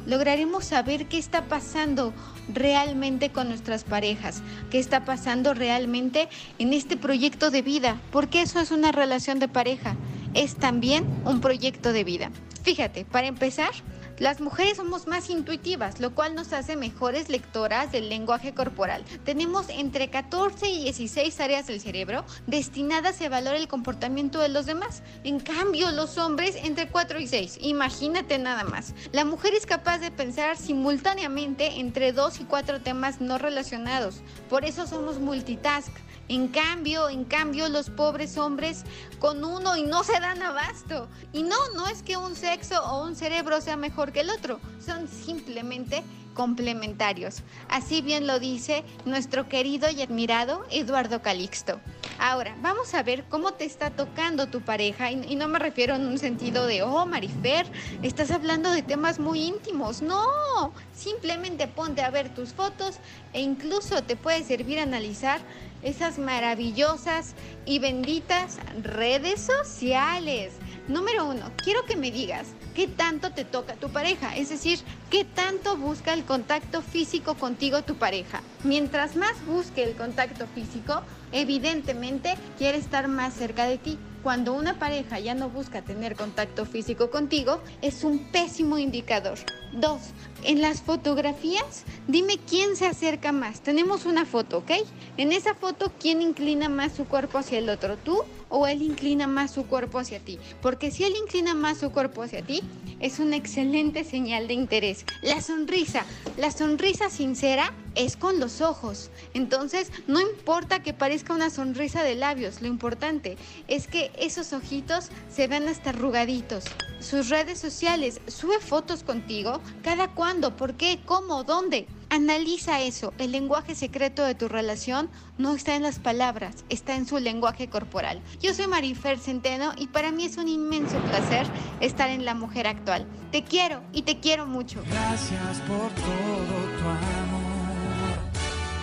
lograremos saber qué está pasando realmente con nuestras parejas, qué está pasando realmente en este proyecto de vida, porque eso es una relación de pareja, es también un proyecto de vida. Fíjate, para empezar, las mujeres somos más intuitivas, lo cual nos hace mejores lectoras del lenguaje corporal. Tenemos entre 14 y 16 áreas del cerebro destinadas a evaluar el comportamiento de los demás. En cambio, los hombres entre 4 y 6. Imagínate nada más. La mujer es capaz de pensar simultáneamente entre 2 y 4 temas no relacionados. Por eso somos multitask. En cambio, en cambio, los pobres hombres con uno y no se dan abasto. Y no, no es que un sexo o un cerebro sea mejor que el otro, son simplemente complementarios. Así bien lo dice nuestro querido y admirado Eduardo Calixto. Ahora, vamos a ver cómo te está tocando tu pareja y, no me refiero en un sentido de, oh, Marifer, estás hablando de temas muy íntimos. No, simplemente ponte a ver tus fotos e incluso te puede servir analizar esas maravillosas y benditas redes sociales. Número uno, quiero que me digas qué tanto te toca tu pareja, es decir, qué tanto busca el contacto físico contigo tu pareja. Mientras más busque el contacto físico, evidentemente quiere estar más cerca de ti. Cuando una pareja ya no busca tener contacto físico contigo, es un pésimo indicador. Dos, en las fotografías, dime quién se acerca más. Tenemos una foto, ¿ok? En esa foto, ¿quién inclina más su cuerpo hacia el otro? ¿Tú o él inclina más su cuerpo hacia ti? Porque si él inclina más su cuerpo hacia ti, es una excelente señal de interés. La sonrisa, la sonrisa sincera es con los ojos. Entonces, no importa que parezca una sonrisa de labios, lo importante es que esos ojitos se vean hasta arrugaditos. Sus redes sociales, sube fotos contigo, cada cuándo, por qué, cómo, dónde. Analiza eso. El lenguaje secreto de tu relación no está en las palabras, está en su lenguaje corporal. Yo soy Marifer Centeno y para mí es un inmenso placer estar en La Mujer Actual. Te quiero y te quiero mucho. Gracias por todo tu amor.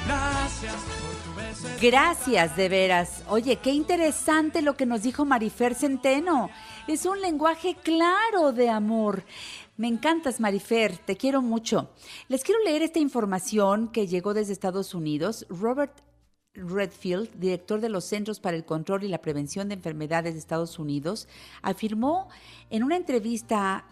Gracias. Gracias, de veras. Oye, qué interesante lo que nos dijo Marifer Centeno. Es un lenguaje claro de amor. Me encantas, Marifer, te quiero mucho. Les quiero leer esta información que llegó desde Estados Unidos. Robert Redfield, director de los Centros para el Control y la Prevención de Enfermedades de Estados Unidos, afirmó en una entrevista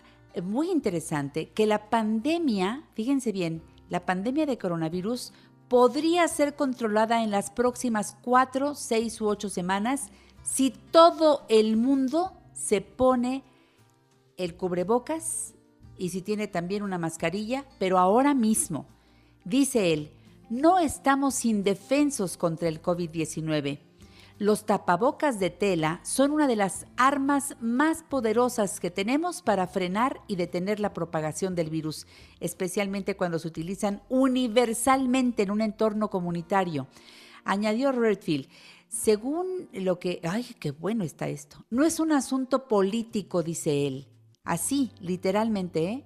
muy interesante que la pandemia, fíjense bien, la pandemia de coronavirus podría ser controlada en las próximas cuatro, seis u ocho semanas si todo el mundo se pone el cubrebocas y si tiene también una mascarilla, pero ahora mismo, dice él, no estamos indefensos contra el COVID-19. Los tapabocas de tela son una de las armas más poderosas que tenemos para frenar y detener la propagación del virus, especialmente cuando se utilizan universalmente en un entorno comunitario. Añadió Redfield, según lo que... ¡Ay, qué bueno está esto! No es un asunto político, dice él. Así, literalmente, ¿eh?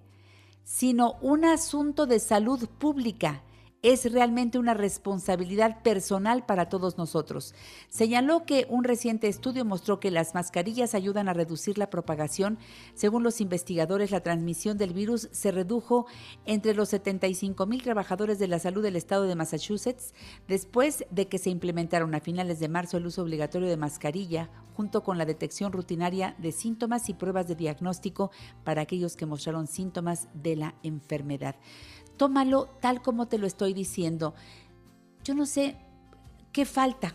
Sino un asunto de salud pública es realmente una responsabilidad personal para todos nosotros. Señaló que un reciente estudio mostró que las mascarillas ayudan a reducir la propagación. Según los investigadores, la transmisión del virus se redujo entre los 75 mil trabajadores de la salud del estado de Massachusetts después de que se implementaron a finales de marzo el uso obligatorio de mascarilla junto con la detección rutinaria de síntomas y pruebas de diagnóstico para aquellos que mostraron síntomas de la enfermedad tómalo tal como te lo estoy diciendo. Yo no sé qué falta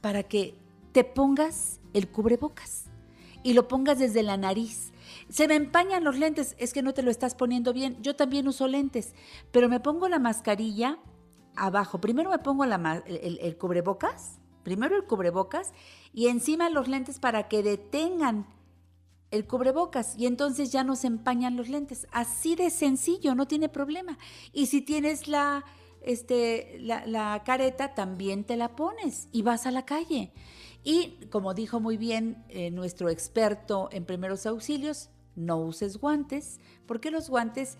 para que te pongas el cubrebocas y lo pongas desde la nariz. Se me empañan los lentes, es que no te lo estás poniendo bien. Yo también uso lentes, pero me pongo la mascarilla abajo. Primero me pongo el cubrebocas, primero el cubrebocas y encima los lentes para que detengan el cubrebocas y entonces ya no se empañan los lentes. Así de sencillo, no tiene problema. Y si tienes la, este, la, la careta, también te la pones y vas a la calle. Y como dijo muy bien eh, nuestro experto en primeros auxilios, no uses guantes, porque los guantes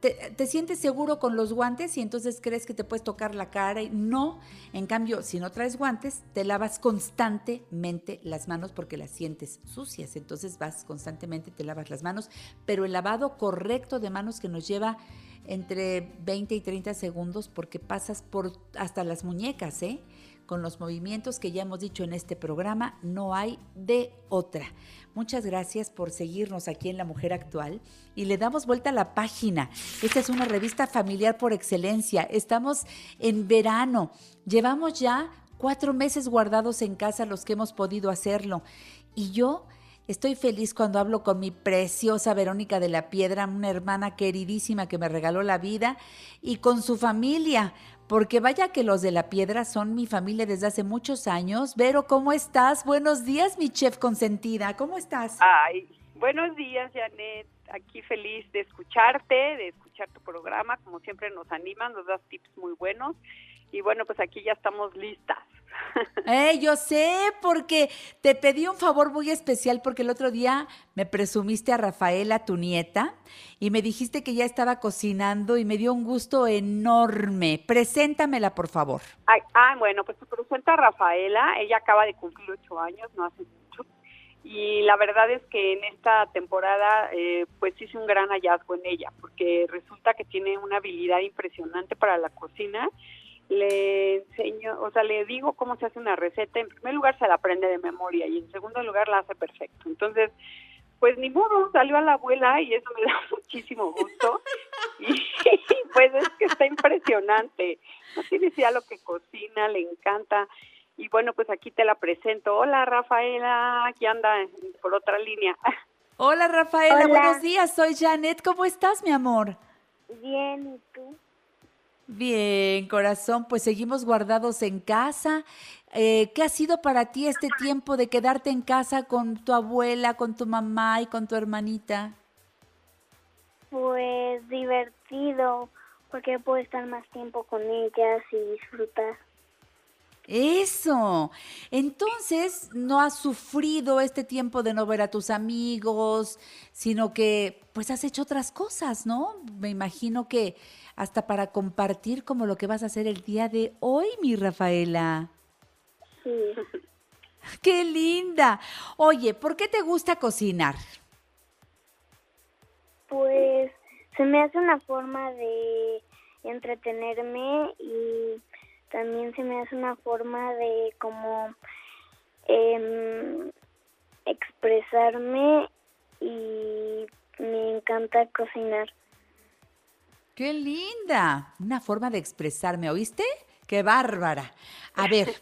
te, te, sientes seguro con los guantes y entonces crees que te puedes tocar la cara y no. En cambio, si no traes guantes, te lavas constantemente las manos porque las sientes sucias. Entonces vas constantemente, te lavas las manos, pero el lavado correcto de manos que nos lleva entre 20 y 30 segundos porque pasas por hasta las muñecas, ¿eh? Con los movimientos que ya hemos dicho en este programa, no hay de otra. Muchas gracias por seguirnos aquí en La Mujer Actual y le damos vuelta a la página. Esta es una revista familiar por excelencia. Estamos en verano. Llevamos ya cuatro meses guardados en casa los que hemos podido hacerlo. Y yo estoy feliz cuando hablo con mi preciosa Verónica de la Piedra, una hermana queridísima que me regaló la vida, y con su familia, porque vaya que los de la piedra son mi familia desde hace muchos años. Vero, ¿cómo estás? Buenos días, mi chef consentida. ¿Cómo estás? Ay, buenos días, Janet. Aquí feliz de escucharte, de escuchar tu programa. Como siempre nos animan, nos das tips muy buenos. Y bueno, pues aquí ya estamos listas. Eh, yo sé, porque te pedí un favor muy especial porque el otro día me presumiste a Rafaela, tu nieta, y me dijiste que ya estaba cocinando y me dio un gusto enorme. Preséntamela, por favor. Ay, ah, bueno, pues te presento a Rafaela. Ella acaba de cumplir ocho años, no hace mucho. Y la verdad es que en esta temporada, eh, pues hice un gran hallazgo en ella, porque resulta que tiene una habilidad impresionante para la cocina le enseño, o sea, le digo cómo se hace una receta. En primer lugar, se la aprende de memoria y en segundo lugar, la hace perfecto. Entonces, pues ni modo, salió a la abuela y eso me da muchísimo gusto. Y pues es que está impresionante. No tienes idea lo que cocina, le encanta. Y bueno, pues aquí te la presento. Hola, Rafaela, aquí anda por otra línea. Hola, Rafaela, Hola. buenos días. Soy Janet. ¿Cómo estás, mi amor? Bien, ¿y tú? Bien, corazón, pues seguimos guardados en casa. Eh, ¿Qué ha sido para ti este tiempo de quedarte en casa con tu abuela, con tu mamá y con tu hermanita? Pues divertido, porque puedo estar más tiempo con ellas y disfrutar. Eso. Entonces, no has sufrido este tiempo de no ver a tus amigos, sino que pues has hecho otras cosas, ¿no? Me imagino que hasta para compartir como lo que vas a hacer el día de hoy, mi Rafaela. Sí. ¡Qué linda! Oye, ¿por qué te gusta cocinar? Pues se me hace una forma de entretenerme y también se me hace una forma de como em, expresarme y me encanta cocinar. ¡Qué linda! Una forma de expresarme, ¿oíste? ¡Qué bárbara! A ver,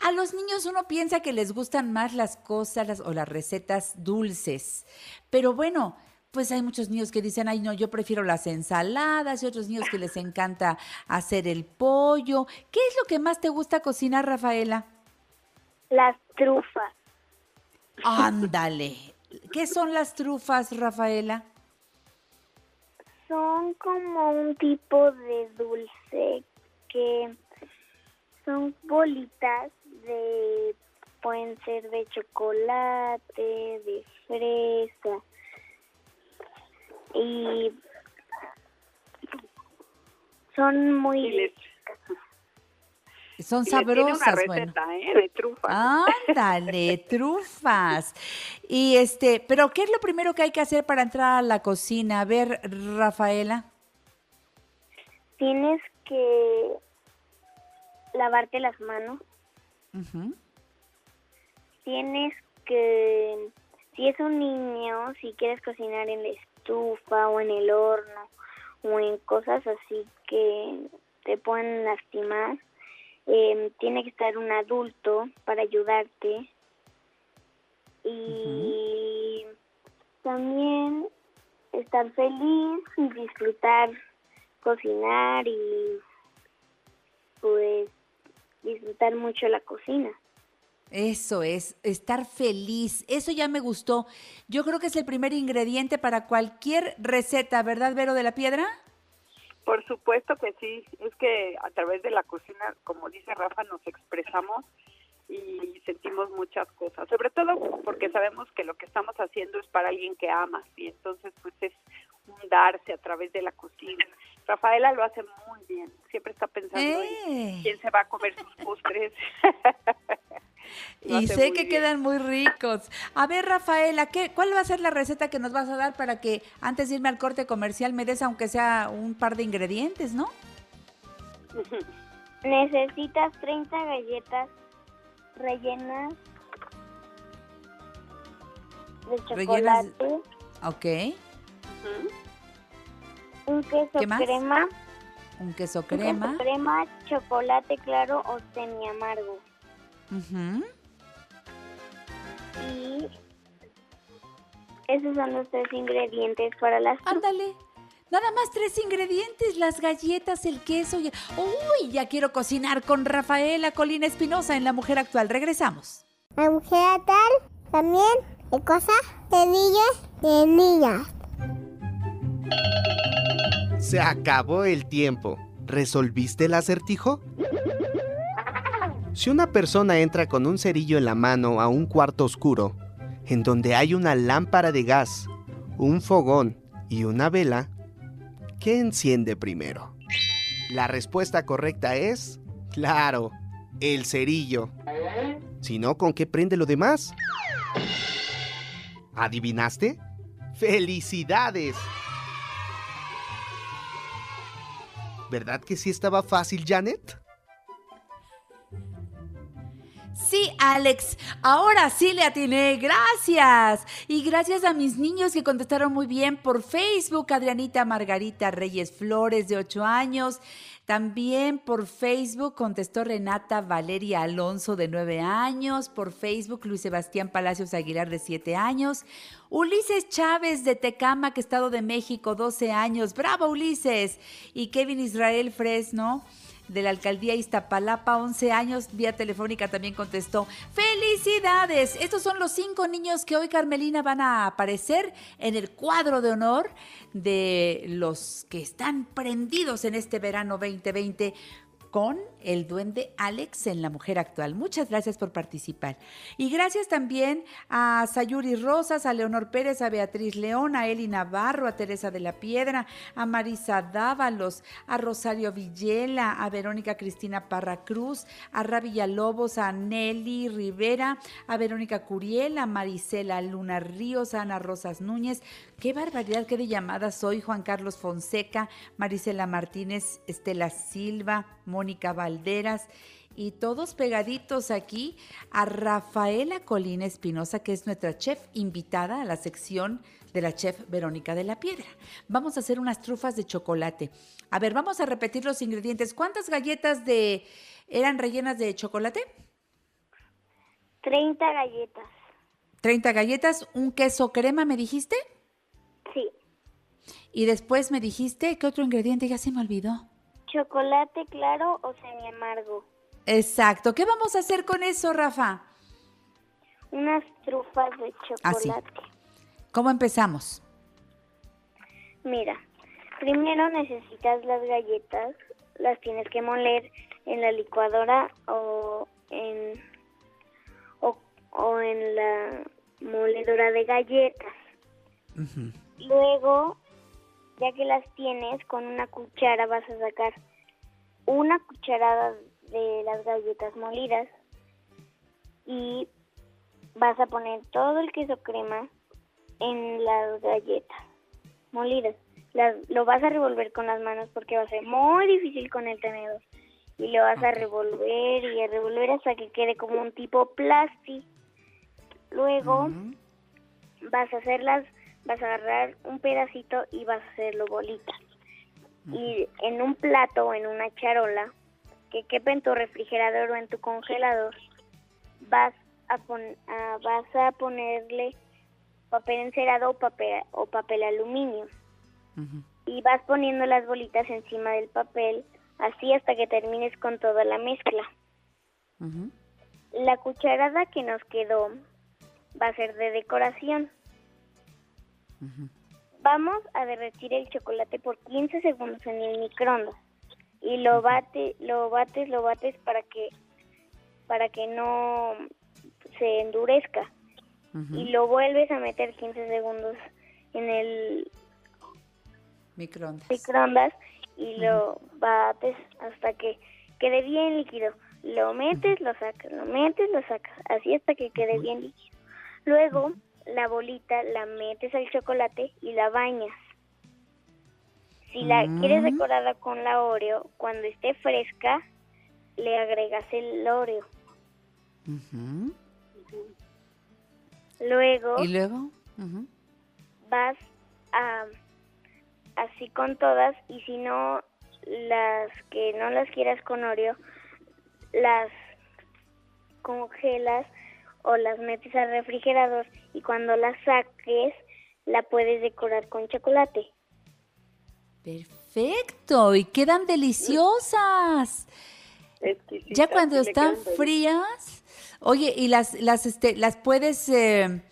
a los niños uno piensa que les gustan más las cosas o las recetas dulces, pero bueno, pues hay muchos niños que dicen, ay no, yo prefiero las ensaladas y otros niños que les encanta hacer el pollo. ¿Qué es lo que más te gusta cocinar, Rafaela? Las trufas. Ándale. ¿Qué son las trufas, Rafaela? Son como un tipo de dulce que son bolitas de pueden ser de chocolate, de fresa y son muy Y les- Son y tiene una sabrosas, bueno. ¿eh? De trufas. Ándale, trufas. Y este, pero ¿qué es lo primero que hay que hacer para entrar a la cocina? A ver, Rafaela. tienes que lavarte las manos, Ujú. tienes que si es un niño, si quieres cocinar en la o en el horno o en cosas así que te pueden lastimar, eh, tiene que estar un adulto para ayudarte y también estar feliz y disfrutar cocinar y pues disfrutar mucho la cocina. Eso es, estar feliz. Eso ya me gustó. Yo creo que es el primer ingrediente para cualquier receta, ¿verdad, Vero de la Piedra? Por supuesto que sí, es que a través de la cocina, como dice Rafa, nos expresamos y sentimos muchas cosas, sobre todo porque sabemos que lo que estamos haciendo es para alguien que amas y entonces pues es un darse a través de la cocina. Rafaela lo hace muy bien, siempre está pensando ¡Eh! en quién se va a comer sus postres. Y sé que bien. quedan muy ricos. A ver, Rafaela, ¿qué, ¿cuál va a ser la receta que nos vas a dar para que antes de irme al corte comercial me des aunque sea un par de ingredientes, ¿no? Necesitas 30 galletas rellenas de Rellenas- chocolate, Ok. un queso ¿Qué más? crema, Un queso un crema. queso crema, chocolate claro o semi amargo. Ujú. Y esos son los tres ingredientes para las Ándale. Nada más tres ingredientes, las galletas, el queso y... ¡Uy! Ya quiero cocinar con Rafaela Colina Espinosa en La Mujer Actual. Regresamos. La mujer actual también de cosas de niños de niñas. Se acabó el tiempo. ¿Resolviste el acertijo? Si una persona entra con un cerillo en la mano a un cuarto oscuro, en donde hay una lámpara de gas, un fogón y una vela, ¿qué enciende primero? La respuesta correcta es, claro, el cerillo. Si no, ¿con qué prende lo demás? ¿Adivinaste? ¡Felicidades! ¿Verdad que sí estaba fácil, Janet? Sí, Alex, ahora sí le atiné, gracias. Y gracias a mis niños que contestaron muy bien por Facebook, Adrianita Margarita Reyes Flores, de 8 años. También por Facebook contestó Renata Valeria Alonso, de 9 años. Por Facebook, Luis Sebastián Palacios Aguilar, de 7 años. Ulises Chávez, de Tecamac, Estado de México, 12 años. ¡Bravo, Ulises! Y Kevin Israel Fresno de la alcaldía Iztapalapa, 11 años, vía telefónica también contestó. ¡Felicidades! Estos son los cinco niños que hoy, Carmelina, van a aparecer en el cuadro de honor de los que están prendidos en este verano 2020 con el duende Alex en La Mujer Actual. Muchas gracias por participar. Y gracias también a Sayuri Rosas, a Leonor Pérez, a Beatriz León, a Eli Navarro, a Teresa de la Piedra, a Marisa Dávalos, a Rosario Villela, a Verónica Cristina Parra Cruz, a Ra Villalobos, a Nelly Rivera, a Verónica Curiel, a Marisela Luna Ríos, a Ana Rosas Núñez. Qué barbaridad, qué de llamadas soy. Juan Carlos Fonseca, Marisela Martínez, Estela Silva, Mónica Valderas y todos pegaditos aquí a Rafaela Colina Espinosa, que es nuestra chef invitada a la sección de la chef Verónica de la Piedra. Vamos a hacer unas trufas de chocolate. A ver, vamos a repetir los ingredientes. ¿Cuántas galletas de eran rellenas de chocolate? 30 galletas. 30 galletas, un queso crema, ¿me dijiste? Sí. Y después me dijiste, ¿qué otro ingrediente? Ya se me olvidó. Chocolate claro o semi amargo. Exacto. ¿Qué vamos a hacer con eso, Rafa? Unas trufas de Así. chocolate. ¿Cómo empezamos? Mira, primero necesitas las galletas, las tienes que moler en la licuadora o en o, o en la moledora de galletas. Luego, ya que las tienes, con una cuchara vas a sacar una cucharada de las galletas molidas y vas a poner todo el queso crema en las galletas molidas. Las- lo vas a revolver con las manos porque va a ser muy difícil con el tenedor. Y lo vas a revolver y a revolver hasta que quede como un tipo plasti. Luego vas a hacerlas, vas a agarrar un pedacito y vas a hacerlo bolitas. Y en un plato o en una charola que quepa en tu refrigerador o en tu congelador, vas a, pon- a- vas a ponerle papel encerado o papel, o papel aluminio. Y vas poniendo las bolitas encima del papel, así hasta que termines con toda la mezcla. La cucharada que nos quedó va a ser de decoración. Vamos a derretir el chocolate por 15 segundos en el microondas. Y lo bate, lo bates, lo bates para que para que no se endurezca. Y lo vuelves a meter 15 segundos en el Microondas. microondas y lo bates hasta que quede bien líquido. Lo metes, lo sacas, lo metes, lo sacas, así hasta que quede bien líquido. Luego la bolita la metes al chocolate y la bañas. Si la Mm. quieres decorada con la Oreo, cuando esté fresca, le agregas el Oreo. Luego ¿Y luego? Vas a así con todas y si no las que no las quieras con Oreo las congelas o las metes al refrigerador y cuando las saques la puedes decorar con chocolate. Perfecto, y quedan deliciosas. Ya cuando están frías, oye, y las las este las puedes eh,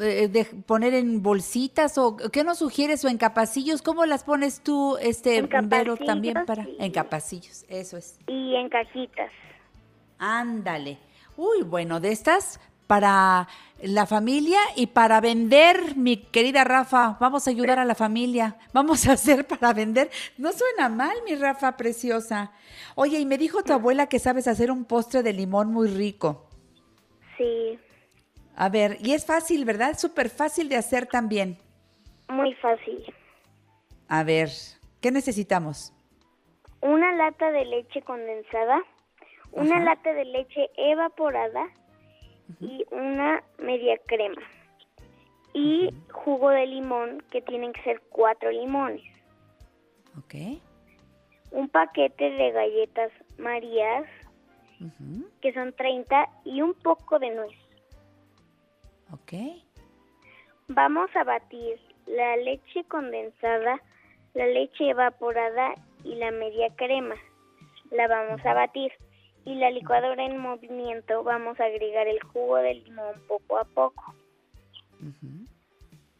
eh, de- poner en bolsitas o qué nos sugieres o en capacillos, ¿cómo las pones tú este En Vero también para en capacillos? Eso es. Y en cajitas. Ándale. Uy, bueno, de estas para la familia y para vender, mi querida Rafa. Vamos a ayudar a la familia. Vamos a hacer para vender. No suena mal, mi Rafa preciosa. Oye, y me dijo tu abuela que sabes hacer un postre de limón muy rico. Sí, A ver, y es fácil, ¿verdad? Súper fácil de hacer también. muy fácil. A ver, ¿qué necesitamos? Una lata de leche condensada, una Ajá. lata de leche evaporada y una media crema. Y jugo de limón, que tienen que ser cuatro limones. Ok. Un paquete de galletas marías, que son 30, y un poco de nuez. Ok. Vamos a batir la leche condensada, la leche evaporada y la media crema. La vamos a batir. Y la licuadora en movimiento vamos a agregar el jugo de limón poco a poco.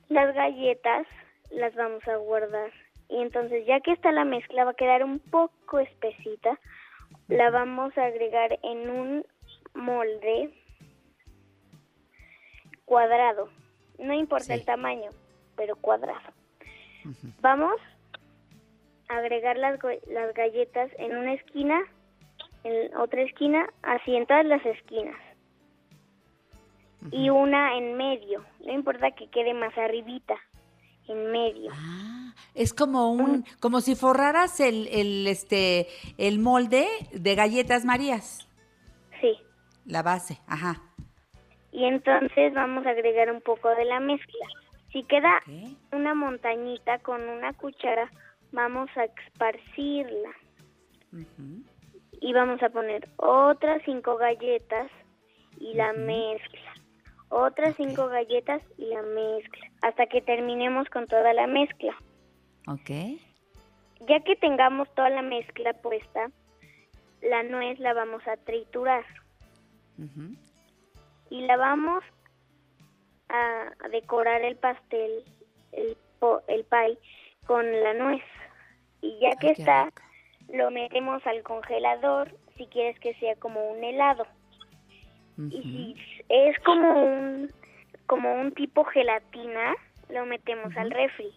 Las galletas las vamos a guardar. Y entonces ya que está la mezcla va a quedar un poco espesita, la vamos a agregar en un molde cuadrado. No importa el tamaño, pero cuadrado. Vamos a agregar las, las galletas en una esquina, en otra esquina, así en todas las esquinas. Y una en medio. No importa que quede más arribita, en medio. Es como un, como si forraras el, el, este, el molde de galletas Marías. Sí. La base, ajá. Y entonces vamos a agregar un poco de la mezcla. Si queda una montañita con una cuchara, vamos a esparcirla. Y vamos a poner otras cinco galletas y la mezcla. Otras cinco galletas y la mezcla. Hasta que terminemos con toda la mezcla. Ok. Ya que tengamos toda la mezcla puesta, la nuez la vamos a triturar. y la vamos a decorar el pastel, el, el pie, con la nuez. Y ya que está, lo metemos al congelador si quieres que sea como un helado. Y si es como un, como un tipo gelatina, lo metemos al refri.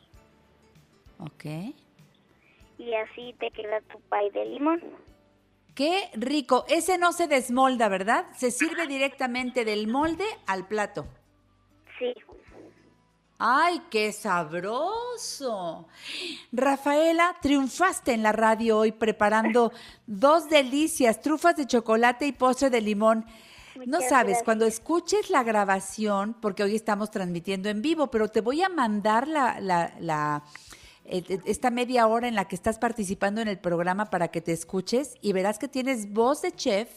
Ok. Y así te queda tu pie de limón. Qué rico. Ese no se desmolda, ¿verdad? Se sirve directamente del molde al plato. Sí. ¡Ay, qué sabroso! Rafaela, triunfaste en la radio hoy preparando dos delicias, trufas de chocolate y postre de limón. no sabes, gracias. cuando escuches la grabación, porque hoy estamos transmitiendo en vivo, pero te voy a mandar la, la, la- eh, eh, esta media hora en la que estás participando en el programa para que te escuches y verás que tienes voz de chef,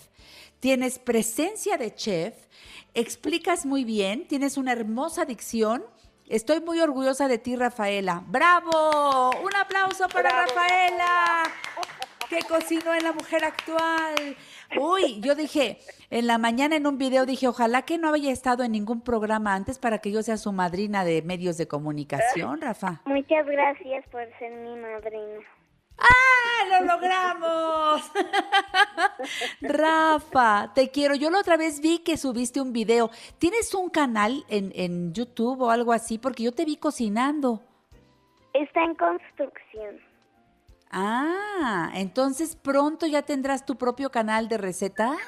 tienes presencia de chef, explicas muy bien, tienes una hermosa dicción. Estoy muy orgullosa de ti, Rafaela. ¡Bravo! Un aplauso para Rafaela, que cocinó en La Mujer Actual. Uy, yo dije, en la mañana en un video dije, ojalá que no haya estado en ningún programa antes para que yo sea su madrina de medios de comunicación, Rafa. Muchas gracias por ser mi madrina. ¡Ah, lo logramos! Rafa, te quiero. Yo la otra vez vi que subiste un video. ¿Tienes un canal en, en YouTube o algo así? Porque yo te vi cocinando. Está en construcción. Ah, entonces pronto ya tendrás tu propio canal de recetas.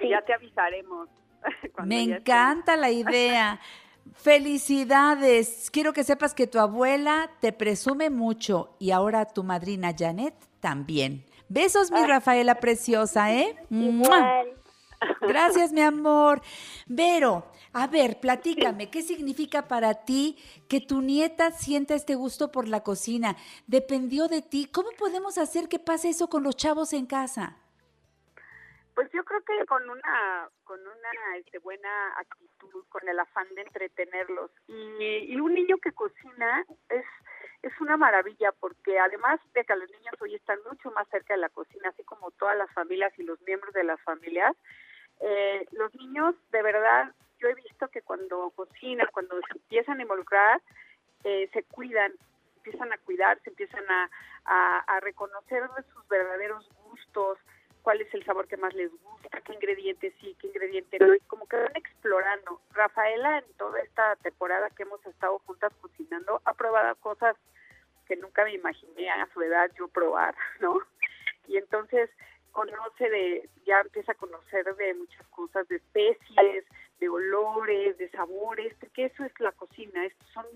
Ya te avisaremos. Me esté. encanta la idea. Felicidades. Quiero que sepas que tu abuela te presume mucho y ahora tu madrina Janet también. Besos, mi Rafaela preciosa, ¿eh? ¡Mua! Gracias, mi amor. Vero, a ver, platícame, ¿qué significa para ti que tu nieta sienta este gusto por la cocina? ¿Dependió de ti? ¿Cómo podemos hacer que pase eso con los chavos en casa? Pues yo creo que con una con una este, buena actitud, con el afán de entretenerlos. Y, y un niño que cocina es es una maravilla porque además de que los niños hoy están mucho más cerca de la cocina, así como todas las familias y los miembros de las familias, eh, los niños de verdad, yo he visto que cuando cocinan, cuando se empiezan a involucrar, eh, se cuidan, empiezan a cuidarse, empiezan a, a, a reconocer sus verdaderos gustos, cuál es el sabor que más les gusta, qué ingrediente sí, qué ingrediente no, y como que van explorando. Rafaela en toda esta temporada que hemos estado juntas cocinando ha probado cosas que nunca me imaginé a su edad yo probar, ¿no? Y entonces conoce de, ya empieza a conocer de muchas cosas, de especies, de olores, de sabores, porque eso es la cocina, es, son,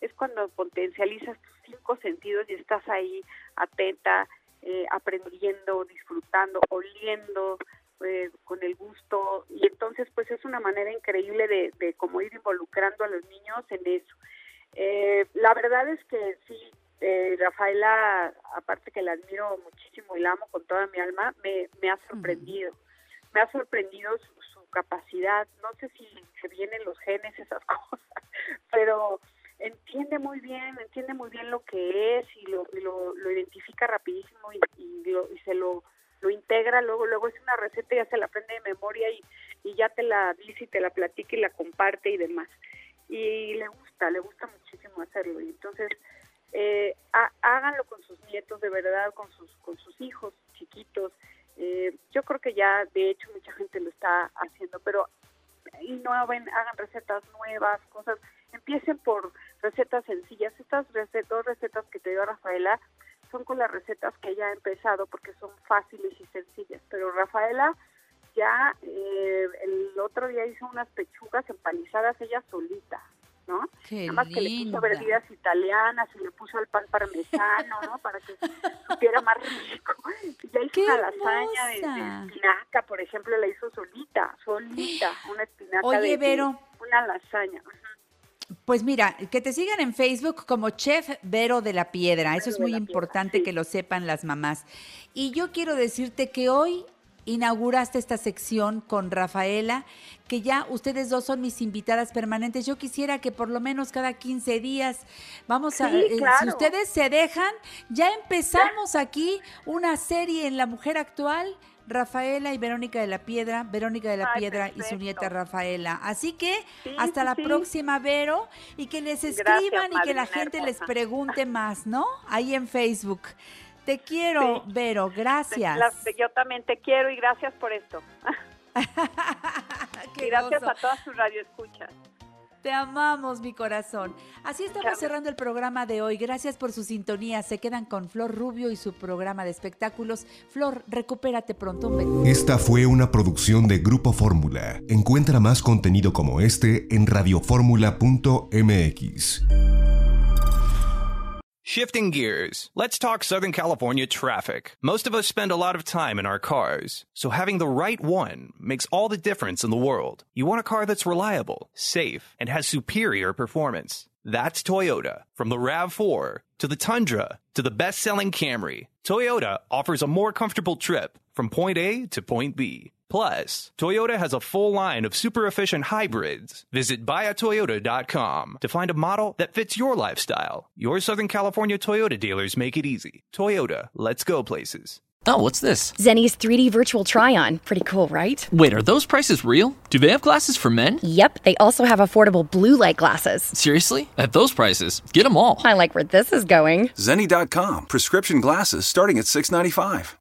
es cuando potencializas tus cinco sentidos y estás ahí atenta, eh, aprendiendo, disfrutando, oliendo, eh, con el gusto, y entonces pues es una manera increíble de, de como ir involucrando a los niños en eso. Eh, la verdad es que sí, eh, Rafaela, aparte que la admiro muchísimo y la amo con toda mi alma, me, me ha sorprendido. Me ha sorprendido su, su capacidad. No sé si se vienen los genes, esas cosas, pero entiende muy bien, entiende muy bien lo que es y lo, lo, identifica rapidísimo y, lo, y se lo, lo integra. Luego, luego es una receta y ya se la aprende de memoria y, y ya te la dice y te la platica y la comparte y demás. Y le gusta, le gusta muchísimo hacerlo. Y entonces, eh, háganlo con sus nietos de verdad, con sus, con sus hijos chiquitos. Eh, yo creo que ya, de hecho, mucha gente lo está haciendo, pero innoven, hagan recetas nuevas, cosas. Empiecen por recetas sencillas. Estas recetas, dos recetas que te dio Rafaela son con las recetas que ella ha empezado porque son fáciles y sencillas. Pero Rafaela ya eh, el otro día hizo unas pechugas empanizadas ella solita, ¿no? Qué Nada más que le puso verduras italianas y le puso el pan parmesano, ¿no? Para que supiera más rico. Ya hizo ¡Qué una lasaña de, espinaca, por ejemplo, la hizo solita, solita, una espinaca Oye, de- de, Vero. una lasaña. Pues mira, que te sigan en Facebook como Chef Vero de la Piedra. Eso es muy importante que lo sepan las mamás. Y yo quiero decirte que hoy inauguraste esta sección con Rafaela, que ya ustedes dos son mis invitadas permanentes. Yo quisiera que por lo menos cada 15 días vamos a... Eh, Si ustedes se dejan, ya empezamos aquí una serie en La Mujer Actual. Rafaela y Verónica de la Piedra, Verónica de la Ay, Piedra y su nieta Rafaela. Así que Sí, hasta sí, la sí. próxima, Vero, y que les Gracias, escriban y que la gente les pregunte más, ¿no? Ahí en Facebook. Te quiero, Sí. Vero, gracias. Las- yo también te quiero y gracias por esto. Y gracias gozo. a todas sus radioescuchas. Te amamos, mi corazón. Así estamos Chao. cerrando el programa de hoy. Gracias por su sintonía. Se quedan con Flor Rubio y su programa de espectáculos. Flor, recupérate pronto. Esta fue una producción de Grupo Fórmula. Encuentra más contenido como este en radioformula.mx. Shifting gears, let's talk Southern California traffic. Most of us spend a lot of time in our cars, so having the right one makes all the difference in the world. You want a car that's reliable, safe, and has superior performance. That's Toyota. From the RAV4 to the Tundra to the best selling Camry, Toyota offers a more comfortable trip from point A to point B. Plus, Toyota has a full line of super efficient hybrids. Visit buyatoyota.com to find a model that fits your lifestyle. Your Southern California Toyota dealers make it easy. Toyota, let's go places. Oh, what's this? Zenny's 3D virtual try on. Pretty cool, right? Wait, are those prices real? Do they have glasses for men? Yep, they also have affordable blue light glasses. Seriously? At those prices, get them all. I like where this is going. Zenni.com. Prescription glasses starting at $6.95.